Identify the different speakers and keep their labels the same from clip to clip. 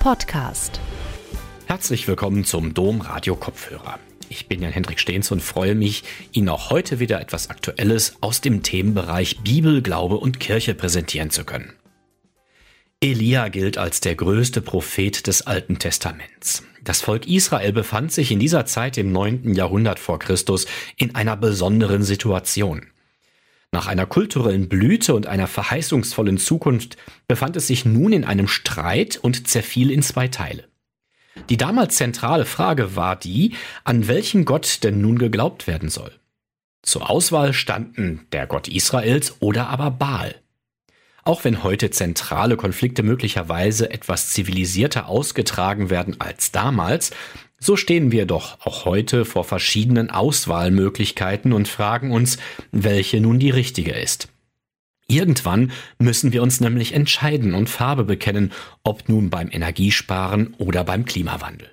Speaker 1: Podcast.
Speaker 2: Herzlich willkommen zum Dom Radio Kopfhörer. Ich bin Jan Hendrik Stehns und freue mich, Ihnen auch heute wieder etwas Aktuelles aus dem Themenbereich Bibel, Glaube und Kirche präsentieren zu können. Elia gilt als der größte Prophet des Alten Testaments. Das Volk Israel befand sich in dieser Zeit im 9. Jahrhundert vor Christus in einer besonderen Situation. Nach einer kulturellen Blüte und einer verheißungsvollen Zukunft befand es sich nun in einem Streit und zerfiel in zwei Teile. Die damals zentrale Frage war die, an welchen Gott denn nun geglaubt werden soll. Zur Auswahl standen der Gott Israels oder aber Baal. Auch wenn heute zentrale Konflikte möglicherweise etwas zivilisierter ausgetragen werden als damals, so stehen wir doch auch heute vor verschiedenen Auswahlmöglichkeiten und fragen uns, welche nun die richtige ist. Irgendwann müssen wir uns nämlich entscheiden und Farbe bekennen, ob nun beim Energiesparen oder beim Klimawandel.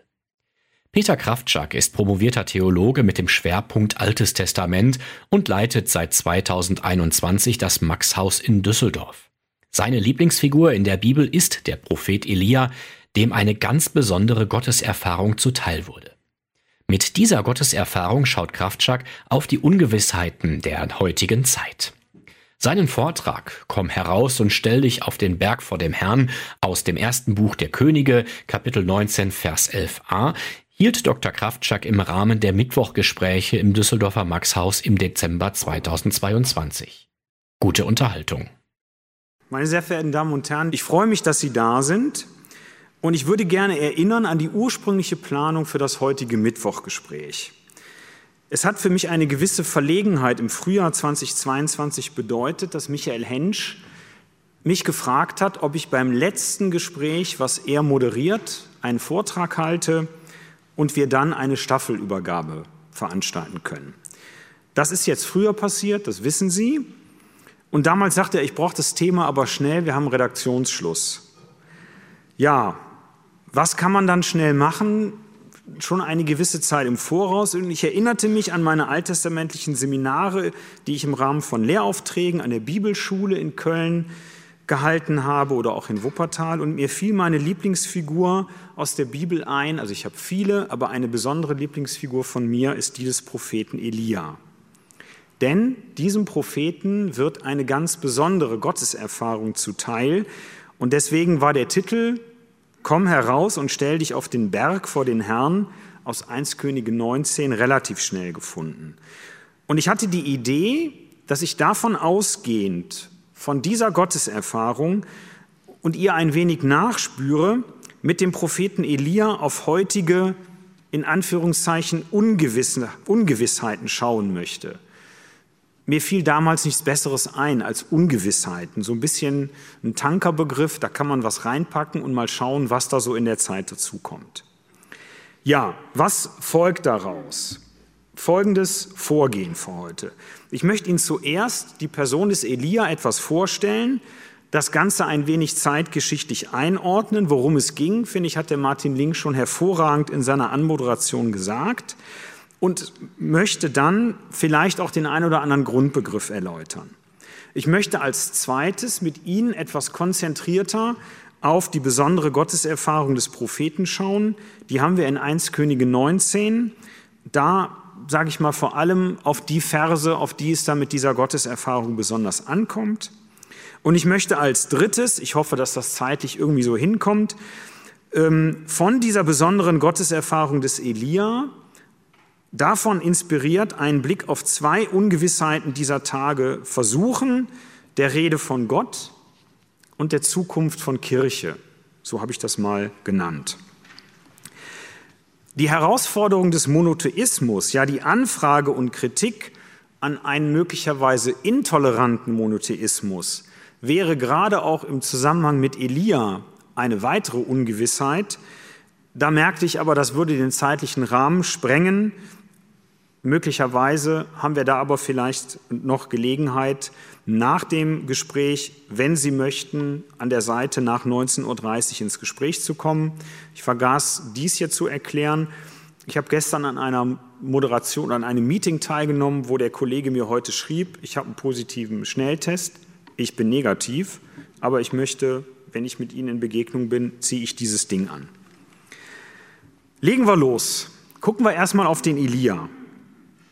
Speaker 2: Peter Kraftschak ist promovierter Theologe mit dem Schwerpunkt Altes Testament und leitet seit 2021 das Maxhaus in Düsseldorf. Seine Lieblingsfigur in der Bibel ist der Prophet Elia, dem eine ganz besondere Gotteserfahrung zuteil wurde. Mit dieser Gotteserfahrung schaut Kraftschak auf die Ungewissheiten der heutigen Zeit. Seinen Vortrag Komm heraus und stell dich auf den Berg vor dem Herrn aus dem ersten Buch der Könige, Kapitel 19, Vers 11a, hielt Dr. Kraftschak im Rahmen der Mittwochgespräche im Düsseldorfer Maxhaus im Dezember 2022. Gute Unterhaltung.
Speaker 3: Meine sehr verehrten Damen und Herren, ich freue mich, dass Sie da sind und ich würde gerne erinnern an die ursprüngliche Planung für das heutige Mittwochgespräch. Es hat für mich eine gewisse Verlegenheit im Frühjahr 2022 bedeutet, dass Michael Hensch mich gefragt hat, ob ich beim letzten Gespräch, was er moderiert, einen Vortrag halte und wir dann eine Staffelübergabe veranstalten können. Das ist jetzt früher passiert, das wissen Sie. Und damals sagte er, ich brauche das Thema aber schnell, wir haben Redaktionsschluss. Ja, was kann man dann schnell machen? schon eine gewisse Zeit im Voraus und ich erinnerte mich an meine alttestamentlichen Seminare, die ich im Rahmen von Lehraufträgen an der Bibelschule in Köln gehalten habe oder auch in Wuppertal und mir fiel meine Lieblingsfigur aus der Bibel ein, also ich habe viele, aber eine besondere Lieblingsfigur von mir ist die des Propheten Elia. Denn diesem Propheten wird eine ganz besondere Gotteserfahrung zuteil und deswegen war der Titel Komm heraus und stell dich auf den Berg vor den Herrn aus 1 Könige 19 relativ schnell gefunden. Und ich hatte die Idee, dass ich davon ausgehend, von dieser Gotteserfahrung und ihr ein wenig nachspüre, mit dem Propheten Elia auf heutige, in Anführungszeichen, Ungewissheiten schauen möchte. Mir fiel damals nichts Besseres ein als Ungewissheiten. So ein bisschen ein Tankerbegriff, da kann man was reinpacken und mal schauen, was da so in der Zeit dazukommt. Ja, was folgt daraus? Folgendes Vorgehen für heute. Ich möchte Ihnen zuerst die Person des Elia etwas vorstellen, das Ganze ein wenig zeitgeschichtlich einordnen. Worum es ging, finde ich, hat der Martin Link schon hervorragend in seiner Anmoderation gesagt und möchte dann vielleicht auch den einen oder anderen Grundbegriff erläutern. Ich möchte als zweites mit Ihnen etwas konzentrierter auf die besondere Gotteserfahrung des Propheten schauen. Die haben wir in 1 Könige 19. Da sage ich mal vor allem auf die Verse, auf die es da mit dieser Gotteserfahrung besonders ankommt. Und ich möchte als drittes, ich hoffe, dass das zeitlich irgendwie so hinkommt, ähm, von dieser besonderen Gotteserfahrung des Elia davon inspiriert einen Blick auf zwei Ungewissheiten dieser Tage versuchen, der Rede von Gott und der Zukunft von Kirche. So habe ich das mal genannt. Die Herausforderung des Monotheismus, ja die Anfrage und Kritik an einen möglicherweise intoleranten Monotheismus, wäre gerade auch im Zusammenhang mit Elia eine weitere Ungewissheit. Da merkte ich aber, das würde den zeitlichen Rahmen sprengen Möglicherweise haben wir da aber vielleicht noch Gelegenheit, nach dem Gespräch, wenn Sie möchten, an der Seite nach 19.30 Uhr ins Gespräch zu kommen. Ich vergaß dies hier zu erklären. Ich habe gestern an einer Moderation, an einem Meeting teilgenommen, wo der Kollege mir heute schrieb, ich habe einen positiven Schnelltest, ich bin negativ, aber ich möchte wenn ich mit Ihnen in Begegnung bin, ziehe ich dieses Ding an. Legen wir los. Gucken wir erstmal auf den Elia.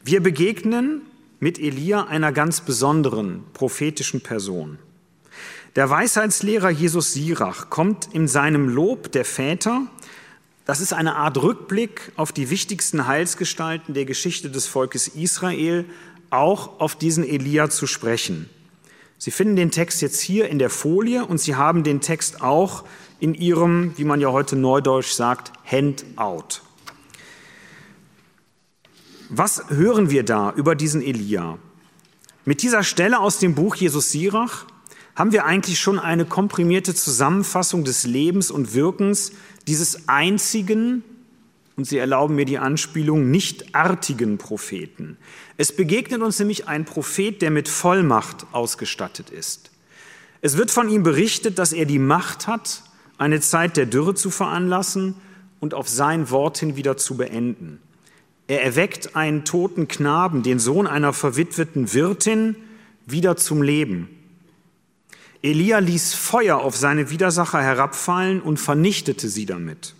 Speaker 3: Wir begegnen mit Elia einer ganz besonderen prophetischen Person. Der Weisheitslehrer Jesus Sirach kommt in seinem Lob der Väter, das ist eine Art Rückblick auf die wichtigsten Heilsgestalten der Geschichte des Volkes Israel, auch auf diesen Elia zu sprechen. Sie finden den Text jetzt hier in der Folie und Sie haben den Text auch in Ihrem, wie man ja heute neudeutsch sagt, Handout. Was hören wir da über diesen Elia? Mit dieser Stelle aus dem Buch Jesus Sirach haben wir eigentlich schon eine komprimierte Zusammenfassung des Lebens und Wirkens dieses einzigen, und Sie erlauben mir die Anspielung, nicht artigen Propheten. Es begegnet uns nämlich ein Prophet, der mit Vollmacht ausgestattet ist. Es wird von ihm berichtet, dass er die Macht hat, eine Zeit der Dürre zu veranlassen und auf sein Wort hin wieder zu beenden. Er erweckt einen toten Knaben, den Sohn einer verwitweten Wirtin, wieder zum Leben. Elia ließ Feuer auf seine Widersacher herabfallen und vernichtete sie damit.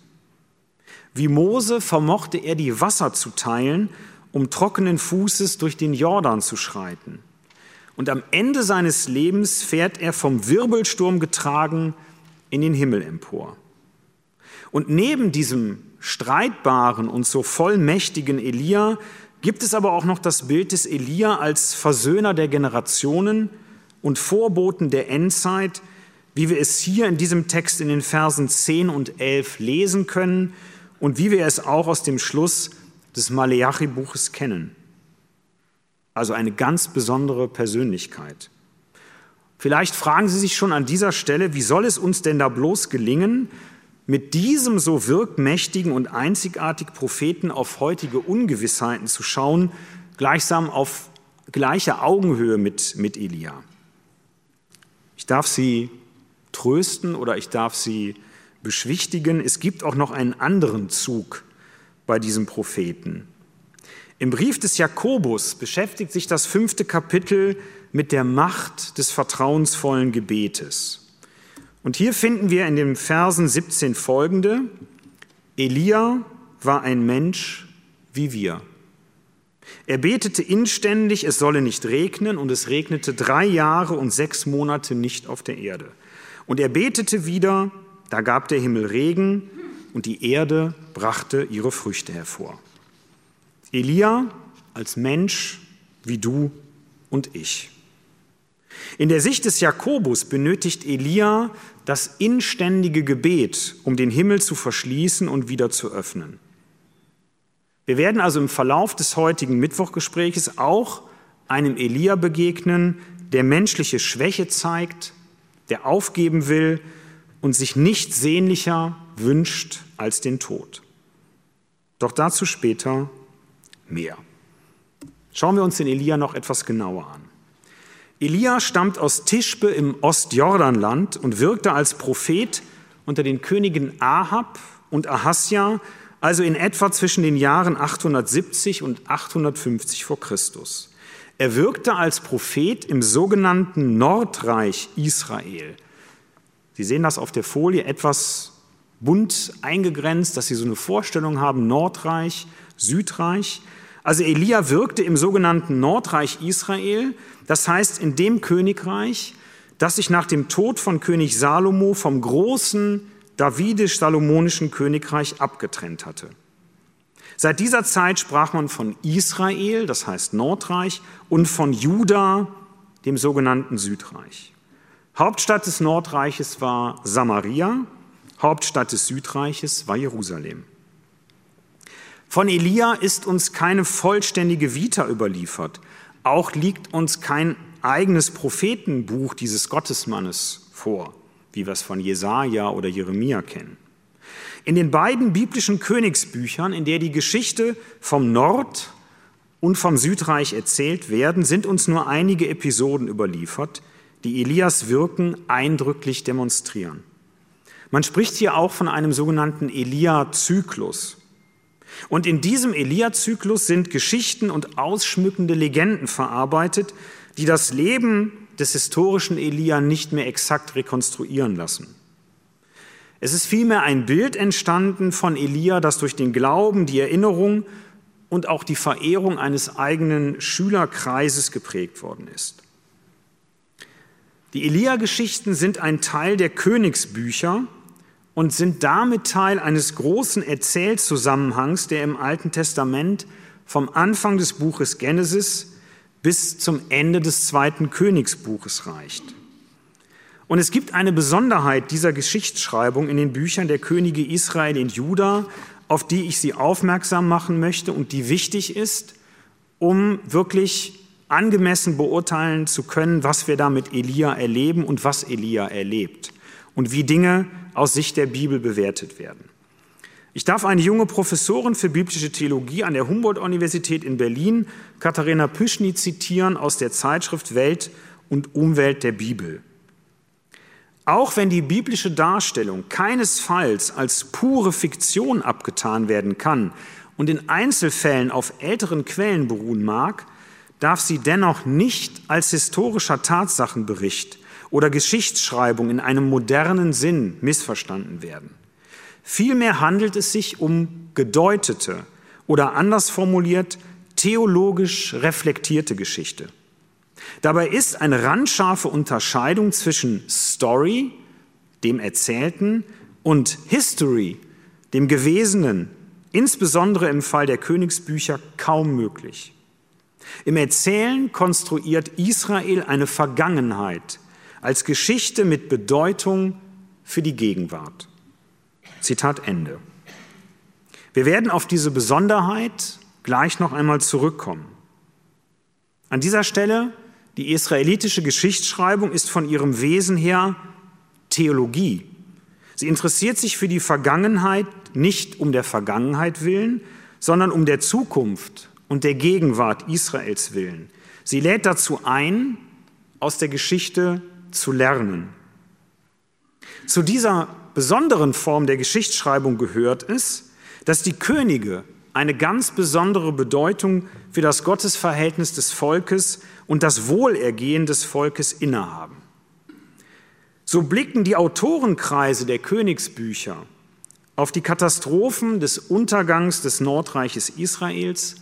Speaker 3: Wie Mose vermochte er die Wasser zu teilen, um trockenen Fußes durch den Jordan zu schreiten. Und am Ende seines Lebens fährt er vom Wirbelsturm getragen in den Himmel empor. Und neben diesem streitbaren und so vollmächtigen Elia gibt es aber auch noch das Bild des Elia als Versöhner der Generationen und Vorboten der Endzeit, wie wir es hier in diesem Text in den Versen 10 und 11 lesen können und wie wir es auch aus dem Schluss des Maleachi-Buches kennen. Also eine ganz besondere Persönlichkeit. Vielleicht fragen Sie sich schon an dieser Stelle, wie soll es uns denn da bloß gelingen, mit diesem so wirkmächtigen und einzigartig Propheten auf heutige Ungewissheiten zu schauen, gleichsam auf gleicher Augenhöhe mit, mit Elia. Ich darf Sie trösten oder ich darf Sie beschwichtigen. Es gibt auch noch einen anderen Zug bei diesem Propheten. Im Brief des Jakobus beschäftigt sich das fünfte Kapitel mit der Macht des vertrauensvollen Gebetes. Und hier finden wir in den Versen 17 folgende, Elia war ein Mensch wie wir. Er betete inständig, es solle nicht regnen, und es regnete drei Jahre und sechs Monate nicht auf der Erde. Und er betete wieder, da gab der Himmel Regen, und die Erde brachte ihre Früchte hervor. Elia als Mensch wie du und ich. In der Sicht des Jakobus benötigt Elia das inständige Gebet, um den Himmel zu verschließen und wieder zu öffnen. Wir werden also im Verlauf des heutigen Mittwochgespräches auch einem Elia begegnen, der menschliche Schwäche zeigt, der aufgeben will und sich nicht sehnlicher wünscht als den Tod. Doch dazu später mehr. Schauen wir uns den Elia noch etwas genauer an. Elia stammt aus Tischbe im Ostjordanland und wirkte als Prophet unter den Königen Ahab und Ahasja, also in etwa zwischen den Jahren 870 und 850 vor Christus. Er wirkte als Prophet im sogenannten Nordreich Israel. Sie sehen das auf der Folie etwas bunt eingegrenzt, dass Sie so eine Vorstellung haben, Nordreich, Südreich. Also Elia wirkte im sogenannten Nordreich Israel, das heißt in dem Königreich, das sich nach dem Tod von König Salomo vom großen davidisch-salomonischen Königreich abgetrennt hatte. Seit dieser Zeit sprach man von Israel, das heißt Nordreich, und von Juda, dem sogenannten Südreich. Hauptstadt des Nordreiches war Samaria, Hauptstadt des Südreiches war Jerusalem. Von Elia ist uns keine vollständige Vita überliefert. Auch liegt uns kein eigenes Prophetenbuch dieses Gottesmannes vor, wie wir es von Jesaja oder Jeremia kennen. In den beiden biblischen Königsbüchern, in der die Geschichte vom Nord- und vom Südreich erzählt werden, sind uns nur einige Episoden überliefert, die Elias Wirken eindrücklich demonstrieren. Man spricht hier auch von einem sogenannten Elia-Zyklus. Und in diesem Elia-Zyklus sind Geschichten und ausschmückende Legenden verarbeitet, die das Leben des historischen Elia nicht mehr exakt rekonstruieren lassen. Es ist vielmehr ein Bild entstanden von Elia, das durch den Glauben, die Erinnerung und auch die Verehrung eines eigenen Schülerkreises geprägt worden ist. Die Elia-Geschichten sind ein Teil der Königsbücher und sind damit Teil eines großen Erzählzusammenhangs, der im Alten Testament vom Anfang des Buches Genesis bis zum Ende des zweiten Königsbuches reicht. Und es gibt eine Besonderheit dieser Geschichtsschreibung in den Büchern der Könige Israel und Juda, auf die ich Sie aufmerksam machen möchte und die wichtig ist, um wirklich angemessen beurteilen zu können, was wir da mit Elia erleben und was Elia erlebt und wie Dinge aus Sicht der Bibel bewertet werden. Ich darf eine junge Professorin für biblische Theologie an der Humboldt-Universität in Berlin, Katharina Püschny, zitieren aus der Zeitschrift Welt und Umwelt der Bibel. Auch wenn die biblische Darstellung keinesfalls als pure Fiktion abgetan werden kann und in Einzelfällen auf älteren Quellen beruhen mag, darf sie dennoch nicht als historischer Tatsachenbericht oder Geschichtsschreibung in einem modernen Sinn missverstanden werden. Vielmehr handelt es sich um gedeutete oder anders formuliert theologisch reflektierte Geschichte. Dabei ist eine randscharfe Unterscheidung zwischen Story, dem Erzählten, und History, dem Gewesenen, insbesondere im Fall der Königsbücher, kaum möglich. Im Erzählen konstruiert Israel eine Vergangenheit als Geschichte mit Bedeutung für die Gegenwart. Zitat Ende. Wir werden auf diese Besonderheit gleich noch einmal zurückkommen. An dieser Stelle die israelitische Geschichtsschreibung ist von ihrem Wesen her Theologie. Sie interessiert sich für die Vergangenheit nicht um der Vergangenheit willen, sondern um der Zukunft und der Gegenwart Israels willen. Sie lädt dazu ein, aus der Geschichte zu lernen. Zu dieser besonderen Form der Geschichtsschreibung gehört es, dass die Könige eine ganz besondere Bedeutung für das Gottesverhältnis des Volkes und das Wohlergehen des Volkes innehaben. So blicken die Autorenkreise der Königsbücher auf die Katastrophen des Untergangs des Nordreiches Israels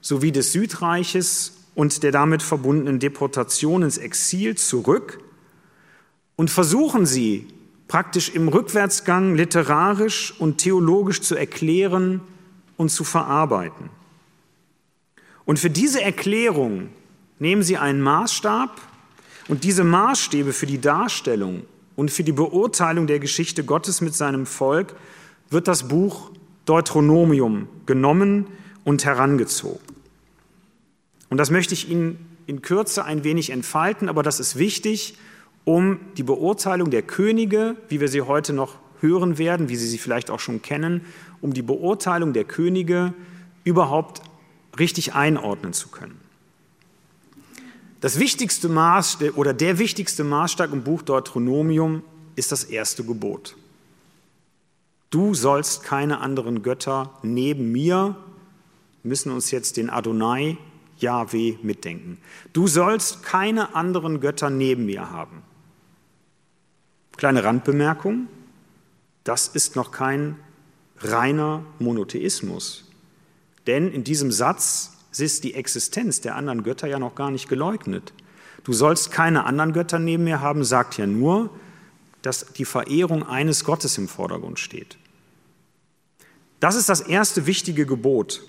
Speaker 3: sowie des Südreiches und der damit verbundenen Deportation ins Exil zurück und versuchen sie praktisch im Rückwärtsgang literarisch und theologisch zu erklären und zu verarbeiten. Und für diese Erklärung Nehmen Sie einen Maßstab und diese Maßstäbe für die Darstellung und für die Beurteilung der Geschichte Gottes mit seinem Volk wird das Buch Deuteronomium genommen und herangezogen. Und das möchte ich Ihnen in Kürze ein wenig entfalten, aber das ist wichtig, um die Beurteilung der Könige, wie wir sie heute noch hören werden, wie Sie sie vielleicht auch schon kennen, um die Beurteilung der Könige überhaupt richtig einordnen zu können. Das wichtigste Maß oder der wichtigste Maßstab im Buch Deuteronomium ist das erste Gebot. Du sollst keine anderen Götter neben mir, müssen uns jetzt den Adonai, Yahweh mitdenken. Du sollst keine anderen Götter neben mir haben. Kleine Randbemerkung, das ist noch kein reiner Monotheismus. Denn in diesem Satz ist die Existenz der anderen Götter ja noch gar nicht geleugnet. Du sollst keine anderen Götter neben mir haben, sagt ja nur, dass die Verehrung eines Gottes im Vordergrund steht. Das ist das erste wichtige Gebot.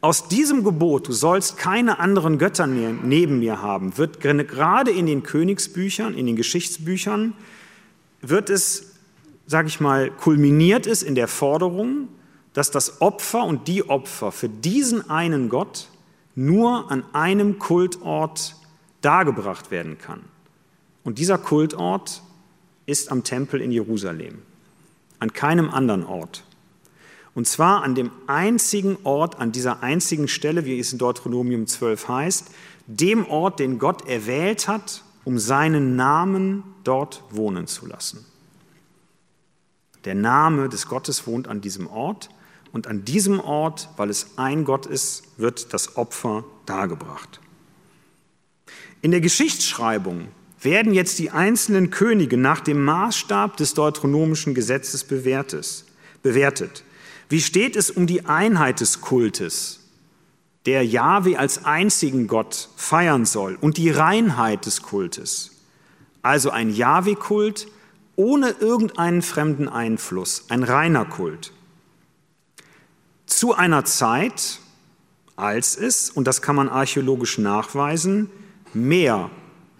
Speaker 3: Aus diesem Gebot, du sollst keine anderen Götter neben mir haben, wird gerade in den Königsbüchern, in den Geschichtsbüchern, wird es, sage ich mal, kulminiert es in der Forderung, dass das Opfer und die Opfer für diesen einen Gott nur an einem Kultort dargebracht werden kann. Und dieser Kultort ist am Tempel in Jerusalem, an keinem anderen Ort. Und zwar an dem einzigen Ort, an dieser einzigen Stelle, wie es in Deuteronomium 12 heißt, dem Ort, den Gott erwählt hat, um seinen Namen dort wohnen zu lassen. Der Name des Gottes wohnt an diesem Ort und an diesem Ort, weil es ein Gott ist, wird das Opfer dargebracht. In der Geschichtsschreibung werden jetzt die einzelnen Könige nach dem Maßstab des deuteronomischen Gesetzes bewertet. Wie steht es um die Einheit des Kultes, der Jahwe als einzigen Gott feiern soll, und die Reinheit des Kultes? Also ein Jahwe-Kult ohne irgendeinen fremden Einfluss, ein reiner Kult. Zu einer Zeit, als es, und das kann man archäologisch nachweisen, mehr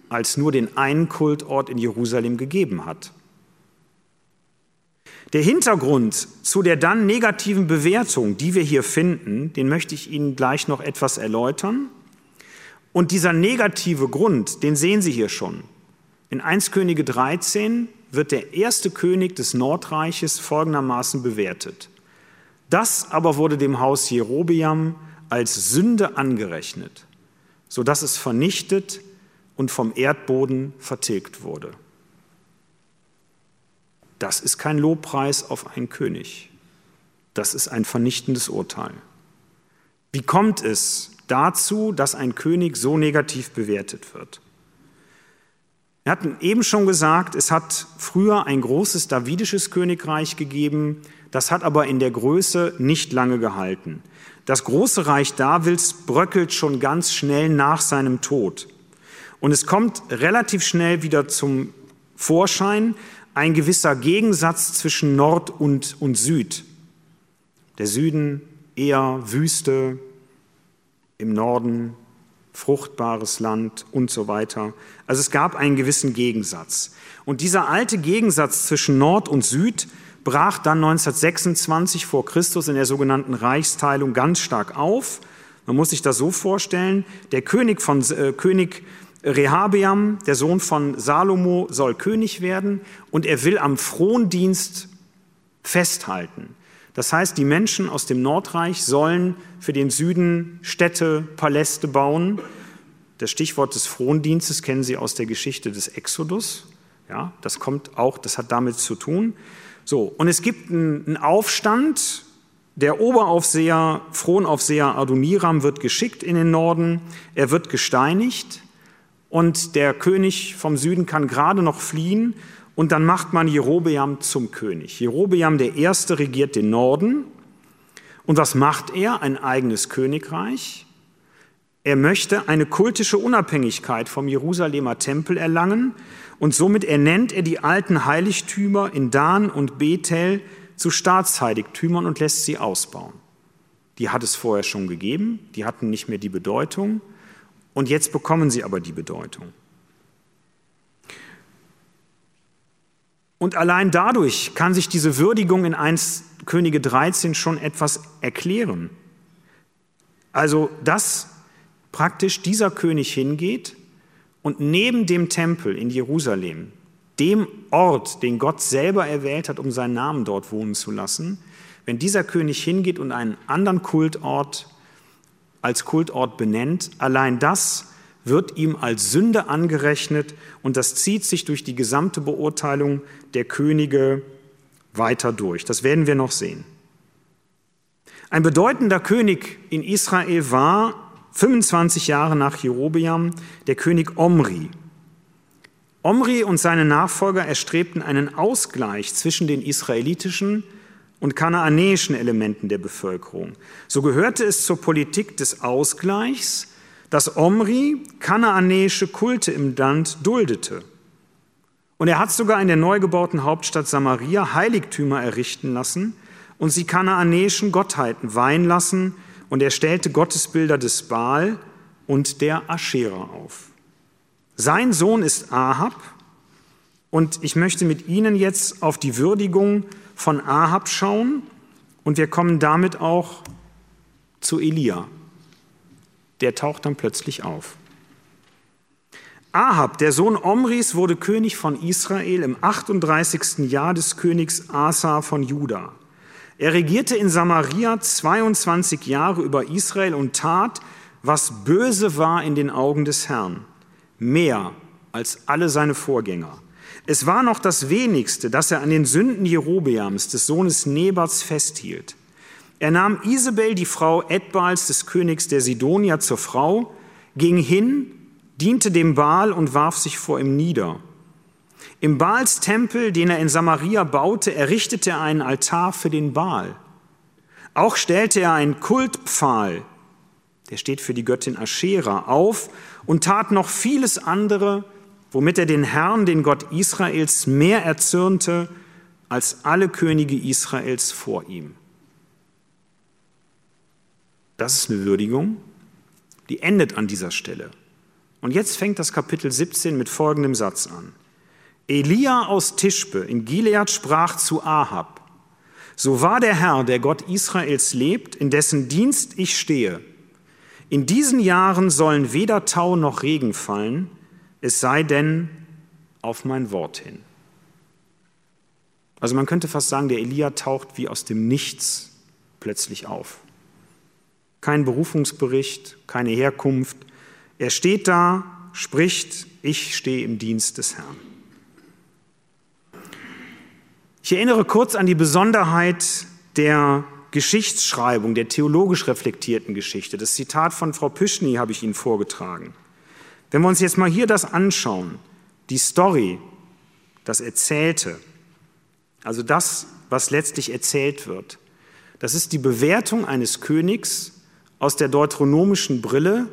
Speaker 3: als nur den einen Kultort in Jerusalem gegeben hat. Der Hintergrund zu der dann negativen Bewertung, die wir hier finden, den möchte ich Ihnen gleich noch etwas erläutern. Und dieser negative Grund, den sehen Sie hier schon. In 1 Könige 13 wird der erste König des Nordreiches folgendermaßen bewertet. Das aber wurde dem Haus Jerobeam als Sünde angerechnet, sodass es vernichtet und vom Erdboden vertilgt wurde. Das ist kein Lobpreis auf einen König. Das ist ein vernichtendes Urteil. Wie kommt es dazu, dass ein König so negativ bewertet wird? Wir hatten eben schon gesagt, es hat früher ein großes davidisches Königreich gegeben, das hat aber in der Größe nicht lange gehalten. Das große Reich Davids bröckelt schon ganz schnell nach seinem Tod. Und es kommt relativ schnell wieder zum Vorschein ein gewisser Gegensatz zwischen Nord und, und Süd. Der Süden eher Wüste, im Norden fruchtbares Land und so weiter. Also es gab einen gewissen Gegensatz. Und dieser alte Gegensatz zwischen Nord und Süd brach dann 1926 vor Christus in der sogenannten Reichsteilung ganz stark auf. Man muss sich das so vorstellen, der König, von, äh, König Rehabeam, der Sohn von Salomo, soll König werden und er will am Frondienst festhalten. Das heißt, die Menschen aus dem Nordreich sollen für den Süden Städte, Paläste bauen. Das Stichwort des Frondienstes kennen Sie aus der Geschichte des Exodus. Ja, das kommt auch, das hat damit zu tun. So, und es gibt einen Aufstand. Der Oberaufseher, Fronaufseher Adoniram wird geschickt in den Norden. Er wird gesteinigt und der König vom Süden kann gerade noch fliehen und dann macht man Jerobeam zum König. Jerobeam der Erste regiert den Norden und was macht er? Ein eigenes Königreich. Er möchte eine kultische Unabhängigkeit vom Jerusalemer Tempel erlangen und somit ernennt er die alten Heiligtümer in Dan und Bethel zu Staatsheiligtümern und lässt sie ausbauen. Die hat es vorher schon gegeben, die hatten nicht mehr die Bedeutung. Und jetzt bekommen sie aber die Bedeutung. Und allein dadurch kann sich diese Würdigung in 1 Könige 13 schon etwas erklären. Also, dass praktisch dieser König hingeht und neben dem Tempel in Jerusalem, dem Ort, den Gott selber erwählt hat, um seinen Namen dort wohnen zu lassen, wenn dieser König hingeht und einen anderen Kultort als Kultort benennt, allein das wird ihm als Sünde angerechnet und das zieht sich durch die gesamte Beurteilung der Könige weiter durch. Das werden wir noch sehen. Ein bedeutender König in Israel war 25 Jahre nach Jerobeam der König Omri. Omri und seine Nachfolger erstrebten einen Ausgleich zwischen den israelitischen und kanaanäischen Elementen der Bevölkerung. So gehörte es zur Politik des Ausgleichs, dass Omri kanaanäische Kulte im Land duldete. Und er hat sogar in der neu gebauten Hauptstadt Samaria Heiligtümer errichten lassen und sie kanaanäischen Gottheiten weihen lassen und er stellte Gottesbilder des Baal und der Aschera auf. Sein Sohn ist Ahab und ich möchte mit Ihnen jetzt auf die Würdigung von Ahab schauen und wir kommen damit auch zu Elia. Der taucht dann plötzlich auf. Ahab, der Sohn Omris, wurde König von Israel im 38. Jahr des Königs Asa von Juda. Er regierte in Samaria 22 Jahre über Israel und tat, was böse war in den Augen des Herrn, mehr als alle seine Vorgänger. Es war noch das wenigste, dass er an den Sünden Jerobeams, des Sohnes Nebats, festhielt. Er nahm Isabel, die Frau Edbals des Königs der Sidonier, zur Frau, ging hin, diente dem Baal und warf sich vor ihm nieder. Im Baals Tempel, den er in Samaria baute, errichtete er einen Altar für den Baal. Auch stellte er einen Kultpfahl, der steht für die Göttin Aschera, auf und tat noch vieles andere, womit er den Herrn, den Gott Israels, mehr erzürnte als alle Könige Israels vor ihm. Das ist eine Würdigung, die endet an dieser Stelle. Und jetzt fängt das Kapitel 17 mit folgendem Satz an. Elia aus Tischbe in Gilead sprach zu Ahab, so war der Herr, der Gott Israels lebt, in dessen Dienst ich stehe. In diesen Jahren sollen weder Tau noch Regen fallen, es sei denn auf mein Wort hin. Also man könnte fast sagen, der Elia taucht wie aus dem Nichts plötzlich auf. Kein Berufungsbericht, keine Herkunft. Er steht da, spricht, ich stehe im Dienst des Herrn. Ich erinnere kurz an die Besonderheit der Geschichtsschreibung, der theologisch reflektierten Geschichte. Das Zitat von Frau Püschny habe ich Ihnen vorgetragen. Wenn wir uns jetzt mal hier das anschauen, die Story, das Erzählte, also das, was letztlich erzählt wird, das ist die Bewertung eines Königs aus der deuteronomischen Brille,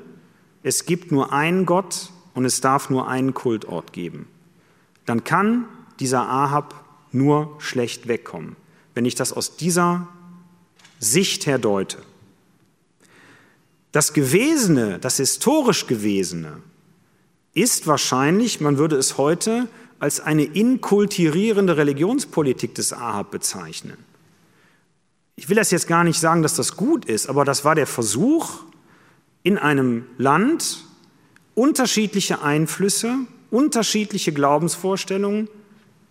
Speaker 3: es gibt nur einen Gott und es darf nur einen Kultort geben. Dann kann dieser Ahab nur schlecht wegkommen, wenn ich das aus dieser Sicht her deute. Das Gewesene, das historisch Gewesene, ist wahrscheinlich, man würde es heute als eine inkultivierende Religionspolitik des Ahab bezeichnen. Ich will das jetzt gar nicht sagen, dass das gut ist, aber das war der Versuch, in einem Land unterschiedliche Einflüsse, unterschiedliche Glaubensvorstellungen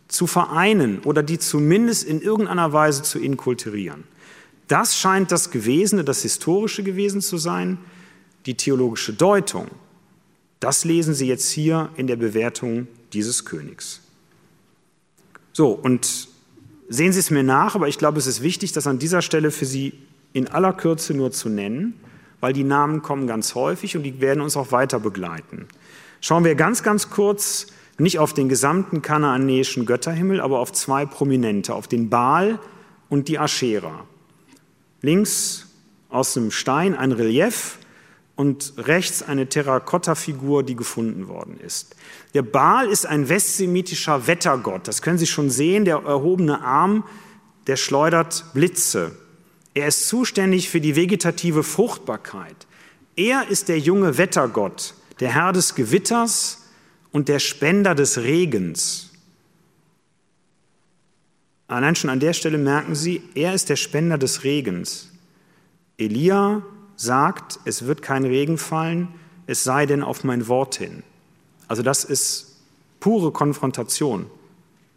Speaker 3: zu vereinen oder die zumindest in irgendeiner Weise zu inkulturieren. Das scheint das Gewesene, das Historische gewesen zu sein. Die theologische Deutung, das lesen Sie jetzt hier in der Bewertung dieses Königs. So, und sehen Sie es mir nach, aber ich glaube, es ist wichtig, das an dieser Stelle für Sie in aller Kürze nur zu nennen, weil die Namen kommen ganz häufig und die werden uns auch weiter begleiten. Schauen wir ganz, ganz kurz nicht auf den gesamten kanaanäischen Götterhimmel, aber auf zwei prominente, auf den Baal und die Aschera. Links aus dem Stein ein Relief und rechts eine Terrakotta-Figur, die gefunden worden ist. Der Baal ist ein westsemitischer Wettergott. Das können Sie schon sehen. Der erhobene Arm, der schleudert Blitze. Er ist zuständig für die vegetative Fruchtbarkeit. Er ist der junge Wettergott, der Herr des Gewitters und der Spender des Regens. Allein schon an der Stelle merken Sie, er ist der Spender des Regens. Elia sagt, es wird kein Regen fallen, es sei denn auf mein Wort hin. Also das ist pure Konfrontation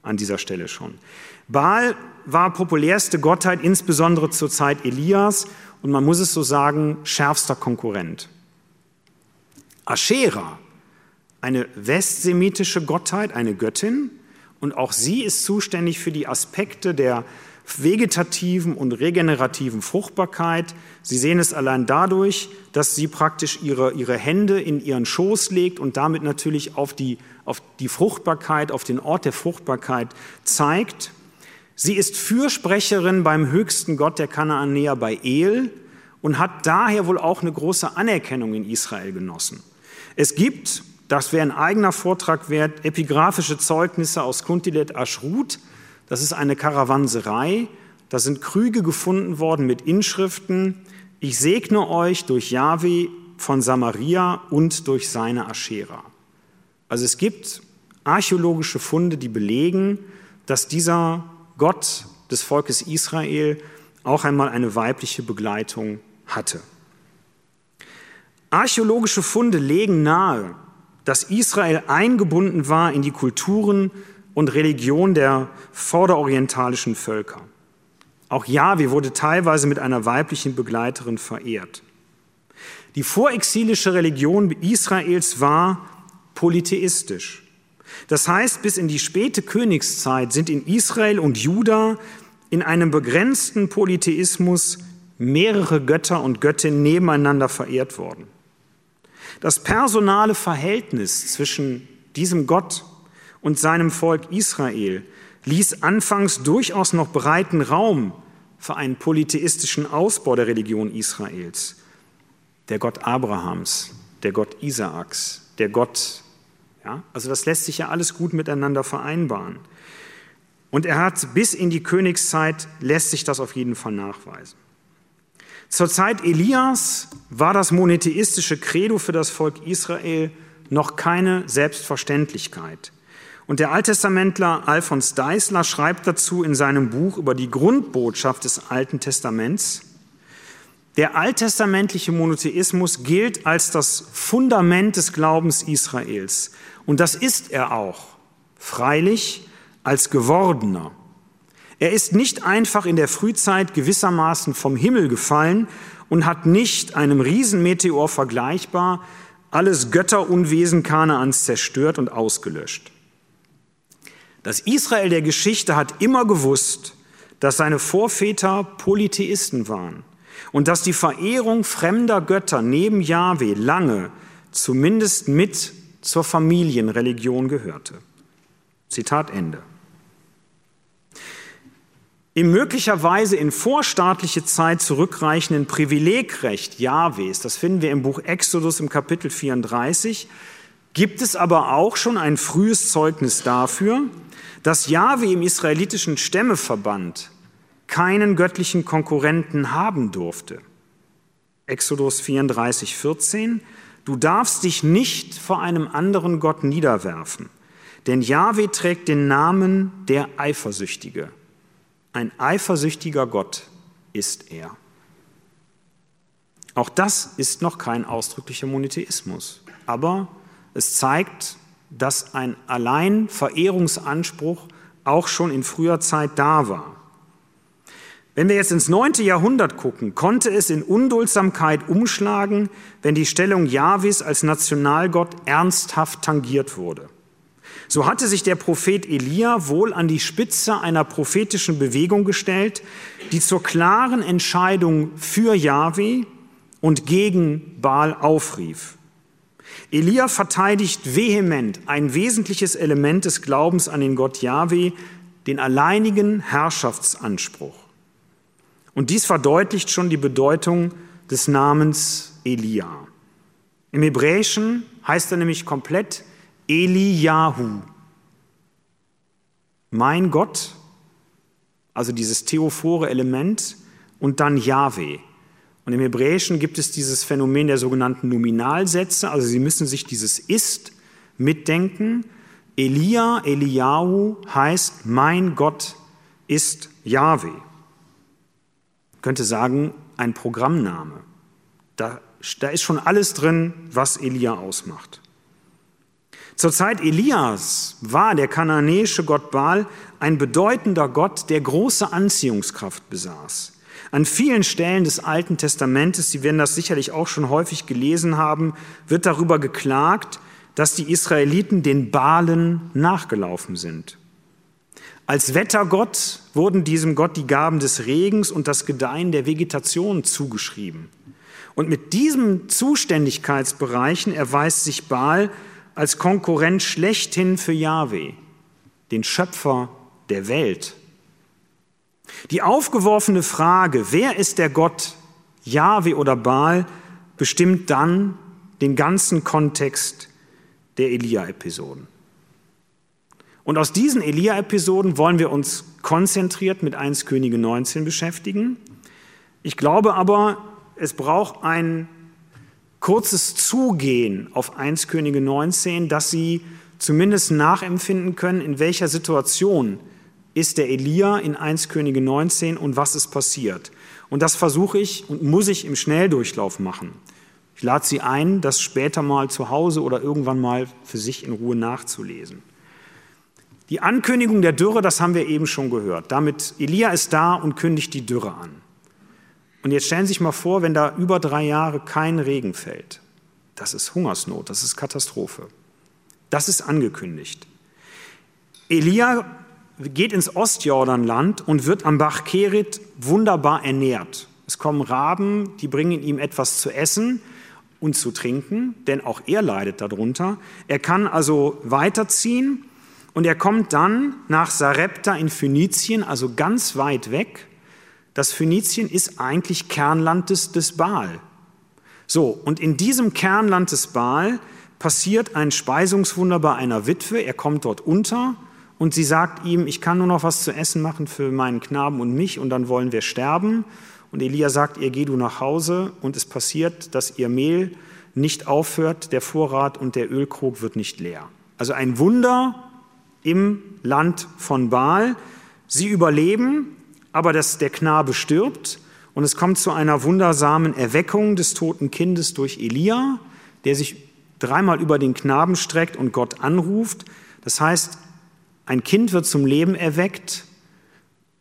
Speaker 3: an dieser Stelle schon. Baal war populärste Gottheit, insbesondere zur Zeit Elias und man muss es so sagen, schärfster Konkurrent. Aschera eine westsemitische Gottheit, eine Göttin, und auch sie ist zuständig für die Aspekte der vegetativen und regenerativen Fruchtbarkeit. Sie sehen es allein dadurch, dass sie praktisch ihre, ihre Hände in ihren Schoß legt und damit natürlich auf die, auf die Fruchtbarkeit, auf den Ort der Fruchtbarkeit zeigt. Sie ist Fürsprecherin beim höchsten Gott der Kanaanäer bei El und hat daher wohl auch eine große Anerkennung in Israel genossen. Es gibt das wäre ein eigener Vortrag wert. Epigraphische Zeugnisse aus Kuntilet Ashrut. Das ist eine Karawanserei. Da sind Krüge gefunden worden mit Inschriften. Ich segne euch durch Yahweh von Samaria und durch seine Aschera. Also es gibt archäologische Funde, die belegen, dass dieser Gott des Volkes Israel auch einmal eine weibliche Begleitung hatte. Archäologische Funde legen nahe, dass Israel eingebunden war in die Kulturen und Religion der vorderorientalischen Völker. Auch Jahwe wurde teilweise mit einer weiblichen Begleiterin verehrt. Die vorexilische Religion Israels war polytheistisch. Das heißt, bis in die späte Königszeit sind in Israel und Juda in einem begrenzten Polytheismus mehrere Götter und Göttinnen nebeneinander verehrt worden. Das personale Verhältnis zwischen diesem Gott und seinem Volk Israel ließ anfangs durchaus noch breiten Raum für einen polytheistischen Ausbau der Religion Israels. Der Gott Abrahams, der Gott Isaaks, der Gott, ja, also das lässt sich ja alles gut miteinander vereinbaren. Und er hat bis in die Königszeit lässt sich das auf jeden Fall nachweisen. Zur Zeit Elias war das monotheistische Credo für das Volk Israel noch keine Selbstverständlichkeit. Und der Alttestamentler Alfons Deisler schreibt dazu in seinem Buch über die Grundbotschaft des Alten Testaments, der alttestamentliche Monotheismus gilt als das Fundament des Glaubens Israels. Und das ist er auch, freilich als gewordener. Er ist nicht einfach in der Frühzeit gewissermaßen vom Himmel gefallen und hat nicht einem Riesenmeteor vergleichbar alles Götterunwesen Kanaans zerstört und ausgelöscht. Das Israel der Geschichte hat immer gewusst, dass seine Vorväter Polytheisten waren und dass die Verehrung fremder Götter neben Jahwe lange zumindest mit zur Familienreligion gehörte. Zitat Ende. Im möglicherweise in vorstaatliche Zeit zurückreichenden Privilegrecht Jahwes, das finden wir im Buch Exodus im Kapitel 34, gibt es aber auch schon ein frühes Zeugnis dafür, dass Jahwe im israelitischen Stämmeverband keinen göttlichen Konkurrenten haben durfte. Exodus 34, 14. Du darfst dich nicht vor einem anderen Gott niederwerfen, denn Jahwe trägt den Namen der Eifersüchtige. Ein eifersüchtiger Gott ist er. Auch das ist noch kein ausdrücklicher Monotheismus, aber es zeigt, dass ein Alleinverehrungsanspruch auch schon in früher Zeit da war. Wenn wir jetzt ins neunte Jahrhundert gucken, konnte es in Unduldsamkeit umschlagen, wenn die Stellung Jahwes als Nationalgott ernsthaft tangiert wurde. So hatte sich der Prophet Elia wohl an die Spitze einer prophetischen Bewegung gestellt, die zur klaren Entscheidung für Jahwe und gegen Baal aufrief. Elia verteidigt vehement ein wesentliches Element des Glaubens an den Gott Jahwe, den alleinigen Herrschaftsanspruch. Und dies verdeutlicht schon die Bedeutung des Namens Elia. Im Hebräischen heißt er nämlich komplett Eliyahu. Mein Gott, also dieses theophore Element, und dann Yahweh. Und im Hebräischen gibt es dieses Phänomen der sogenannten Nominalsätze, also Sie müssen sich dieses Ist mitdenken. Elia, Eliyahu heißt, mein Gott ist Yahweh. Ich könnte sagen, ein Programmname. Da, da ist schon alles drin, was Elia ausmacht. Zur Zeit Elias war der kananäische Gott Baal ein bedeutender Gott, der große Anziehungskraft besaß. An vielen Stellen des Alten Testamentes, Sie werden das sicherlich auch schon häufig gelesen haben, wird darüber geklagt, dass die Israeliten den Balen nachgelaufen sind. Als Wettergott wurden diesem Gott die Gaben des Regens und das Gedeihen der Vegetation zugeschrieben. Und mit diesen Zuständigkeitsbereichen erweist sich Baal als Konkurrent schlechthin für Yahweh, den Schöpfer der Welt die aufgeworfene Frage, wer ist der Gott, Jahwe oder Baal, bestimmt dann den ganzen Kontext der Elia-Episoden. Und aus diesen Elia-Episoden wollen wir uns konzentriert mit 1 Könige 19 beschäftigen. Ich glaube aber, es braucht ein kurzes Zugehen auf 1 Könige 19, dass Sie zumindest nachempfinden können, in welcher Situation ist der Elia in 1 Könige 19 und was ist passiert. Und das versuche ich und muss ich im Schnelldurchlauf machen. Ich lade Sie ein, das später mal zu Hause oder irgendwann mal für sich in Ruhe nachzulesen. Die Ankündigung der Dürre, das haben wir eben schon gehört. Damit Elia ist da und kündigt die Dürre an. Und jetzt stellen Sie sich mal vor, wenn da über drei Jahre kein Regen fällt. Das ist Hungersnot, das ist Katastrophe. Das ist angekündigt. Elia geht ins Ostjordanland und wird am Bach Kerit wunderbar ernährt. Es kommen Raben, die bringen ihm etwas zu essen und zu trinken, denn auch er leidet darunter. Er kann also weiterziehen und er kommt dann nach Sarepta in Phönizien, also ganz weit weg. Das Phönizien ist eigentlich Kernland des, des Baal. So, und in diesem Kernland des Baal passiert ein Speisungswunder bei einer Witwe. Er kommt dort unter und sie sagt ihm, ich kann nur noch was zu essen machen für meinen Knaben und mich und dann wollen wir sterben. Und Elia sagt ihr, geh du nach Hause und es passiert, dass ihr Mehl nicht aufhört, der Vorrat und der Ölkrug wird nicht leer. Also ein Wunder im Land von Baal. Sie überleben, aber das, der Knabe stirbt und es kommt zu einer wundersamen Erweckung des toten Kindes durch Elia, der sich dreimal über den Knaben streckt und Gott anruft. Das heißt, ein Kind wird zum Leben erweckt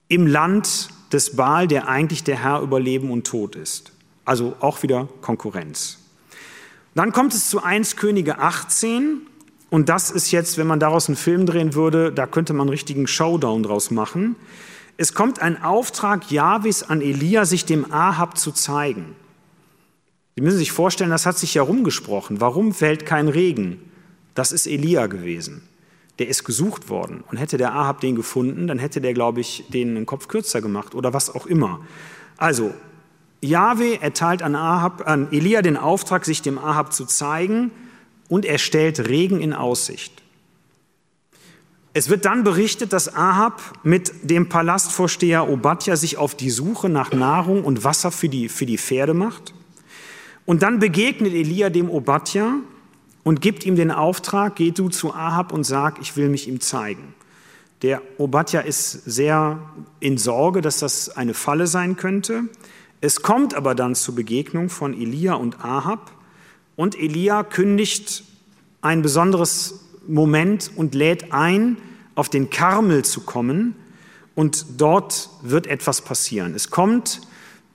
Speaker 3: im Land des Baal, der eigentlich der Herr über Leben und Tod ist. Also auch wieder Konkurrenz. Dann kommt es zu 1 Könige 18 und das ist jetzt, wenn man daraus einen Film drehen würde, da könnte man einen richtigen Showdown draus machen. Es kommt ein Auftrag Jahwes an Elia, sich dem Ahab zu zeigen. Sie müssen sich vorstellen, das hat sich ja rumgesprochen. Warum fällt kein Regen? Das ist Elia gewesen der ist gesucht worden. Und hätte der Ahab den gefunden, dann hätte der, glaube ich, den einen Kopf kürzer gemacht oder was auch immer. Also, Jahwe erteilt an, Ahab, an Elia den Auftrag, sich dem Ahab zu zeigen und er stellt Regen in Aussicht. Es wird dann berichtet, dass Ahab mit dem Palastvorsteher Obadja sich auf die Suche nach Nahrung und Wasser für die, für die Pferde macht. Und dann begegnet Elia dem Obadja und gibt ihm den Auftrag, geh du zu Ahab und sag, ich will mich ihm zeigen. Der Obadja ist sehr in Sorge, dass das eine Falle sein könnte. Es kommt aber dann zur Begegnung von Elia und Ahab und Elia kündigt ein besonderes Moment und lädt ein, auf den Karmel zu kommen und dort wird etwas passieren. Es kommt,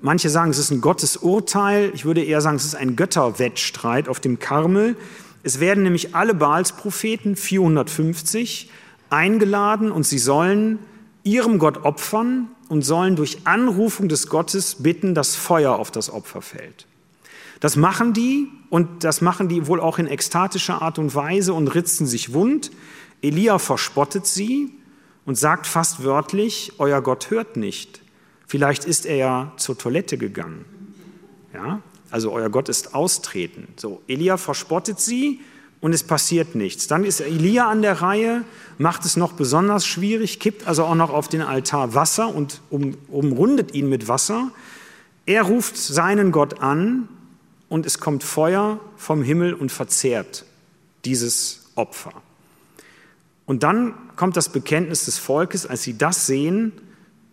Speaker 3: manche sagen, es ist ein Gottesurteil, ich würde eher sagen, es ist ein Götterwettstreit auf dem Karmel. Es werden nämlich alle Baalspropheten, 450, eingeladen und sie sollen ihrem Gott opfern und sollen durch Anrufung des Gottes bitten, dass Feuer auf das Opfer fällt. Das machen die und das machen die wohl auch in ekstatischer Art und Weise und ritzen sich wund. Elia verspottet sie und sagt fast wörtlich, euer Gott hört nicht. Vielleicht ist er ja zur Toilette gegangen. Ja? Also euer Gott ist austreten. So, Elia verspottet sie und es passiert nichts. Dann ist Elia an der Reihe, macht es noch besonders schwierig, kippt also auch noch auf den Altar Wasser und um, umrundet ihn mit Wasser. Er ruft seinen Gott an und es kommt Feuer vom Himmel und verzehrt dieses Opfer. Und dann kommt das Bekenntnis des Volkes, als sie das sehen,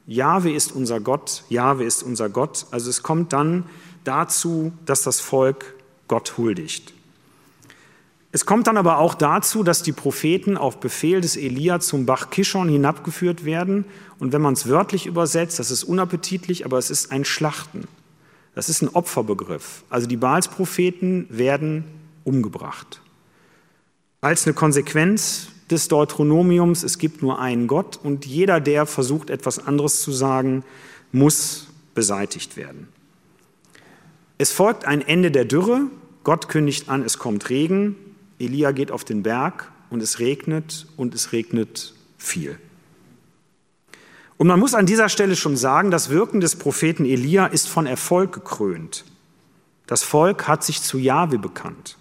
Speaker 3: Jahwe ist unser Gott, Jahwe ist unser Gott. Also es kommt dann dazu, dass das Volk Gott huldigt. Es kommt dann aber auch dazu, dass die Propheten auf Befehl des Elia zum Bach Kishon hinabgeführt werden. Und wenn man es wörtlich übersetzt, das ist unappetitlich, aber es ist ein Schlachten. Das ist ein Opferbegriff. Also die Baalspropheten werden umgebracht. Als eine Konsequenz des Deuteronomiums, es gibt nur einen Gott und jeder, der versucht, etwas anderes zu sagen, muss beseitigt werden. Es folgt ein Ende der Dürre. Gott kündigt an, es kommt Regen. Elia geht auf den Berg und es regnet und es regnet viel. Und man muss an dieser Stelle schon sagen, das Wirken des Propheten Elia ist von Erfolg gekrönt. Das Volk hat sich zu Jahwe bekannt.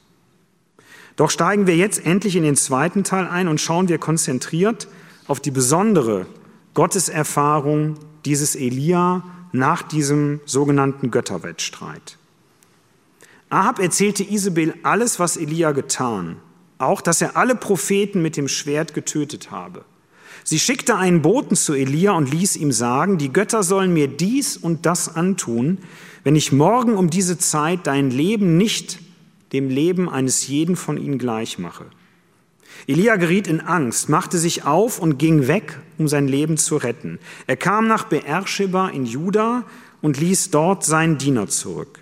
Speaker 3: Doch steigen wir jetzt endlich in den zweiten Teil ein und schauen wir konzentriert auf die besondere Gotteserfahrung dieses Elia nach diesem sogenannten Götterwettstreit. Ahab erzählte Isabel alles, was Elia getan, auch dass er alle Propheten mit dem Schwert getötet habe. Sie schickte einen Boten zu Elia und ließ ihm sagen, die Götter sollen mir dies und das antun, wenn ich morgen um diese Zeit dein Leben nicht dem Leben eines jeden von ihnen gleich mache. Elia geriet in Angst, machte sich auf und ging weg, um sein Leben zu retten. Er kam nach Beersheba in Juda und ließ dort seinen Diener zurück.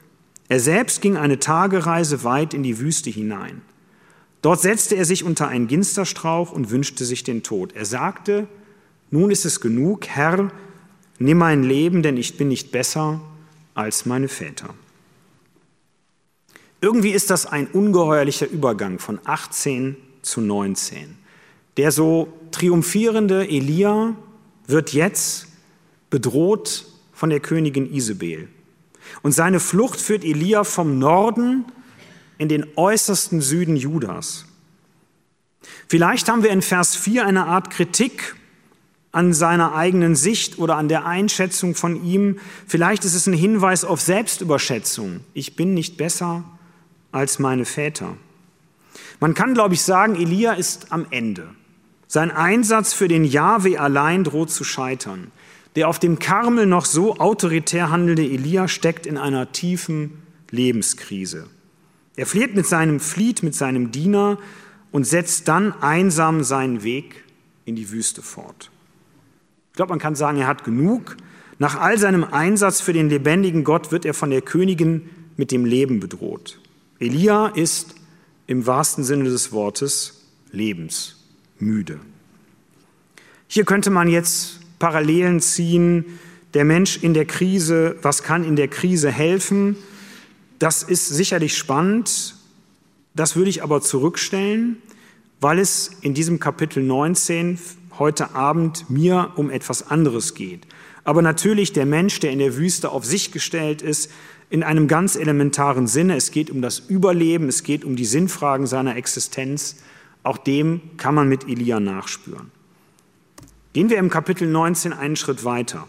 Speaker 3: Er selbst ging eine Tagereise weit in die Wüste hinein. Dort setzte er sich unter einen Ginsterstrauch und wünschte sich den Tod. Er sagte, nun ist es genug, Herr, nimm mein Leben, denn ich bin nicht besser als meine Väter. Irgendwie ist das ein ungeheuerlicher Übergang von 18 zu 19. Der so triumphierende Elia wird jetzt bedroht von der Königin Isabel. Und seine Flucht führt Elia vom Norden in den äußersten Süden Judas. Vielleicht haben wir in Vers 4 eine Art Kritik an seiner eigenen Sicht oder an der Einschätzung von ihm. Vielleicht ist es ein Hinweis auf Selbstüberschätzung. Ich bin nicht besser als meine Väter. Man kann, glaube ich, sagen, Elia ist am Ende. Sein Einsatz für den Jahwe allein droht zu scheitern. Der auf dem Karmel noch so autoritär handelnde Elia steckt in einer tiefen Lebenskrise. Er flieht mit seinem, flieht mit seinem Diener und setzt dann einsam seinen Weg in die Wüste fort. Ich glaube, man kann sagen, er hat genug. Nach all seinem Einsatz für den lebendigen Gott wird er von der Königin mit dem Leben bedroht. Elia ist im wahrsten Sinne des Wortes lebensmüde. Hier könnte man jetzt Parallelen ziehen. Der Mensch in der Krise, was kann in der Krise helfen? Das ist sicherlich spannend. Das würde ich aber zurückstellen, weil es in diesem Kapitel 19 heute Abend mir um etwas anderes geht. Aber natürlich der Mensch, der in der Wüste auf sich gestellt ist, in einem ganz elementaren Sinne. Es geht um das Überleben, es geht um die Sinnfragen seiner Existenz. Auch dem kann man mit Elia nachspüren. Gehen wir im Kapitel 19 einen Schritt weiter.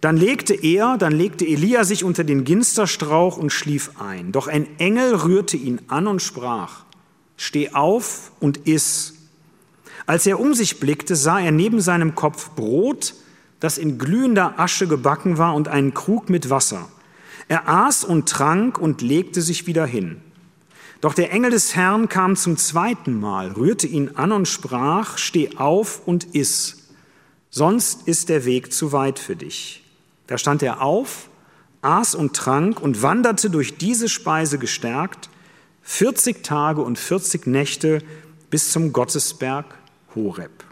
Speaker 3: Dann legte er, dann legte Elia sich unter den Ginsterstrauch und schlief ein. Doch ein Engel rührte ihn an und sprach, Steh auf und iss. Als er um sich blickte, sah er neben seinem Kopf Brot, das in glühender Asche gebacken war, und einen Krug mit Wasser. Er aß und trank und legte sich wieder hin. Doch der Engel des Herrn kam zum zweiten Mal, rührte ihn an und sprach, Steh auf und iss, sonst ist der Weg zu weit für dich. Da stand er auf, aß und trank und wanderte durch diese Speise gestärkt 40 Tage und 40 Nächte bis zum Gottesberg Horeb.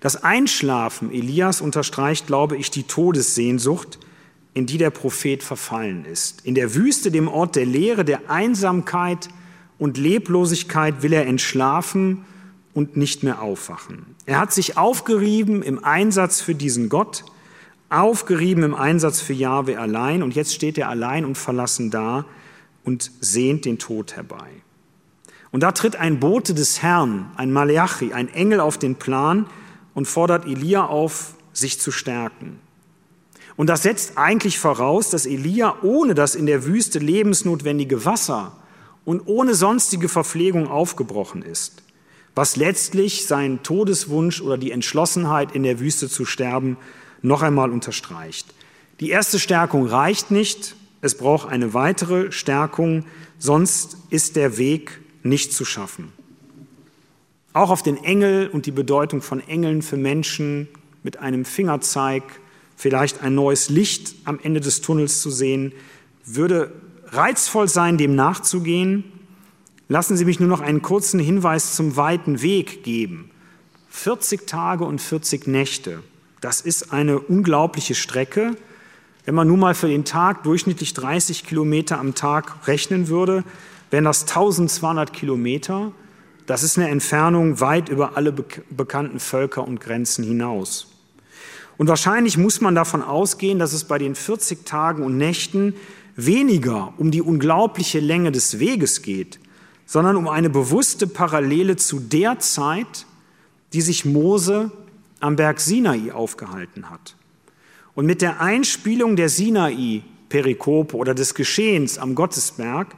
Speaker 3: Das Einschlafen Elias unterstreicht, glaube ich, die Todessehnsucht, in die der Prophet verfallen ist. In der Wüste, dem Ort der Leere, der Einsamkeit und Leblosigkeit will er entschlafen und nicht mehr aufwachen. Er hat sich aufgerieben im Einsatz für diesen Gott, aufgerieben im Einsatz für Jahwe allein und jetzt steht er allein und verlassen da und sehnt den Tod herbei. Und da tritt ein Bote des Herrn, ein Malachi, ein Engel auf den Plan und fordert Elia auf, sich zu stärken. Und das setzt eigentlich voraus, dass Elia ohne das in der Wüste lebensnotwendige Wasser und ohne sonstige Verpflegung aufgebrochen ist, was letztlich seinen Todeswunsch oder die Entschlossenheit in der Wüste zu sterben noch einmal unterstreicht. Die erste Stärkung reicht nicht, es braucht eine weitere Stärkung, sonst ist der Weg nicht zu schaffen. Auch auf den Engel und die Bedeutung von Engeln für Menschen mit einem Fingerzeig, vielleicht ein neues Licht am Ende des Tunnels zu sehen, würde reizvoll sein, dem nachzugehen. Lassen Sie mich nur noch einen kurzen Hinweis zum weiten Weg geben. 40 Tage und 40 Nächte. Das ist eine unglaubliche Strecke. Wenn man nun mal für den Tag durchschnittlich 30 Kilometer am Tag rechnen würde, wären das 1200 Kilometer. Das ist eine Entfernung weit über alle bekannten Völker und Grenzen hinaus. Und wahrscheinlich muss man davon ausgehen, dass es bei den 40 Tagen und Nächten weniger um die unglaubliche Länge des Weges geht, sondern um eine bewusste Parallele zu der Zeit, die sich Mose am Berg Sinai aufgehalten hat. Und mit der Einspielung der Sinai-Perikope oder des Geschehens am Gottesberg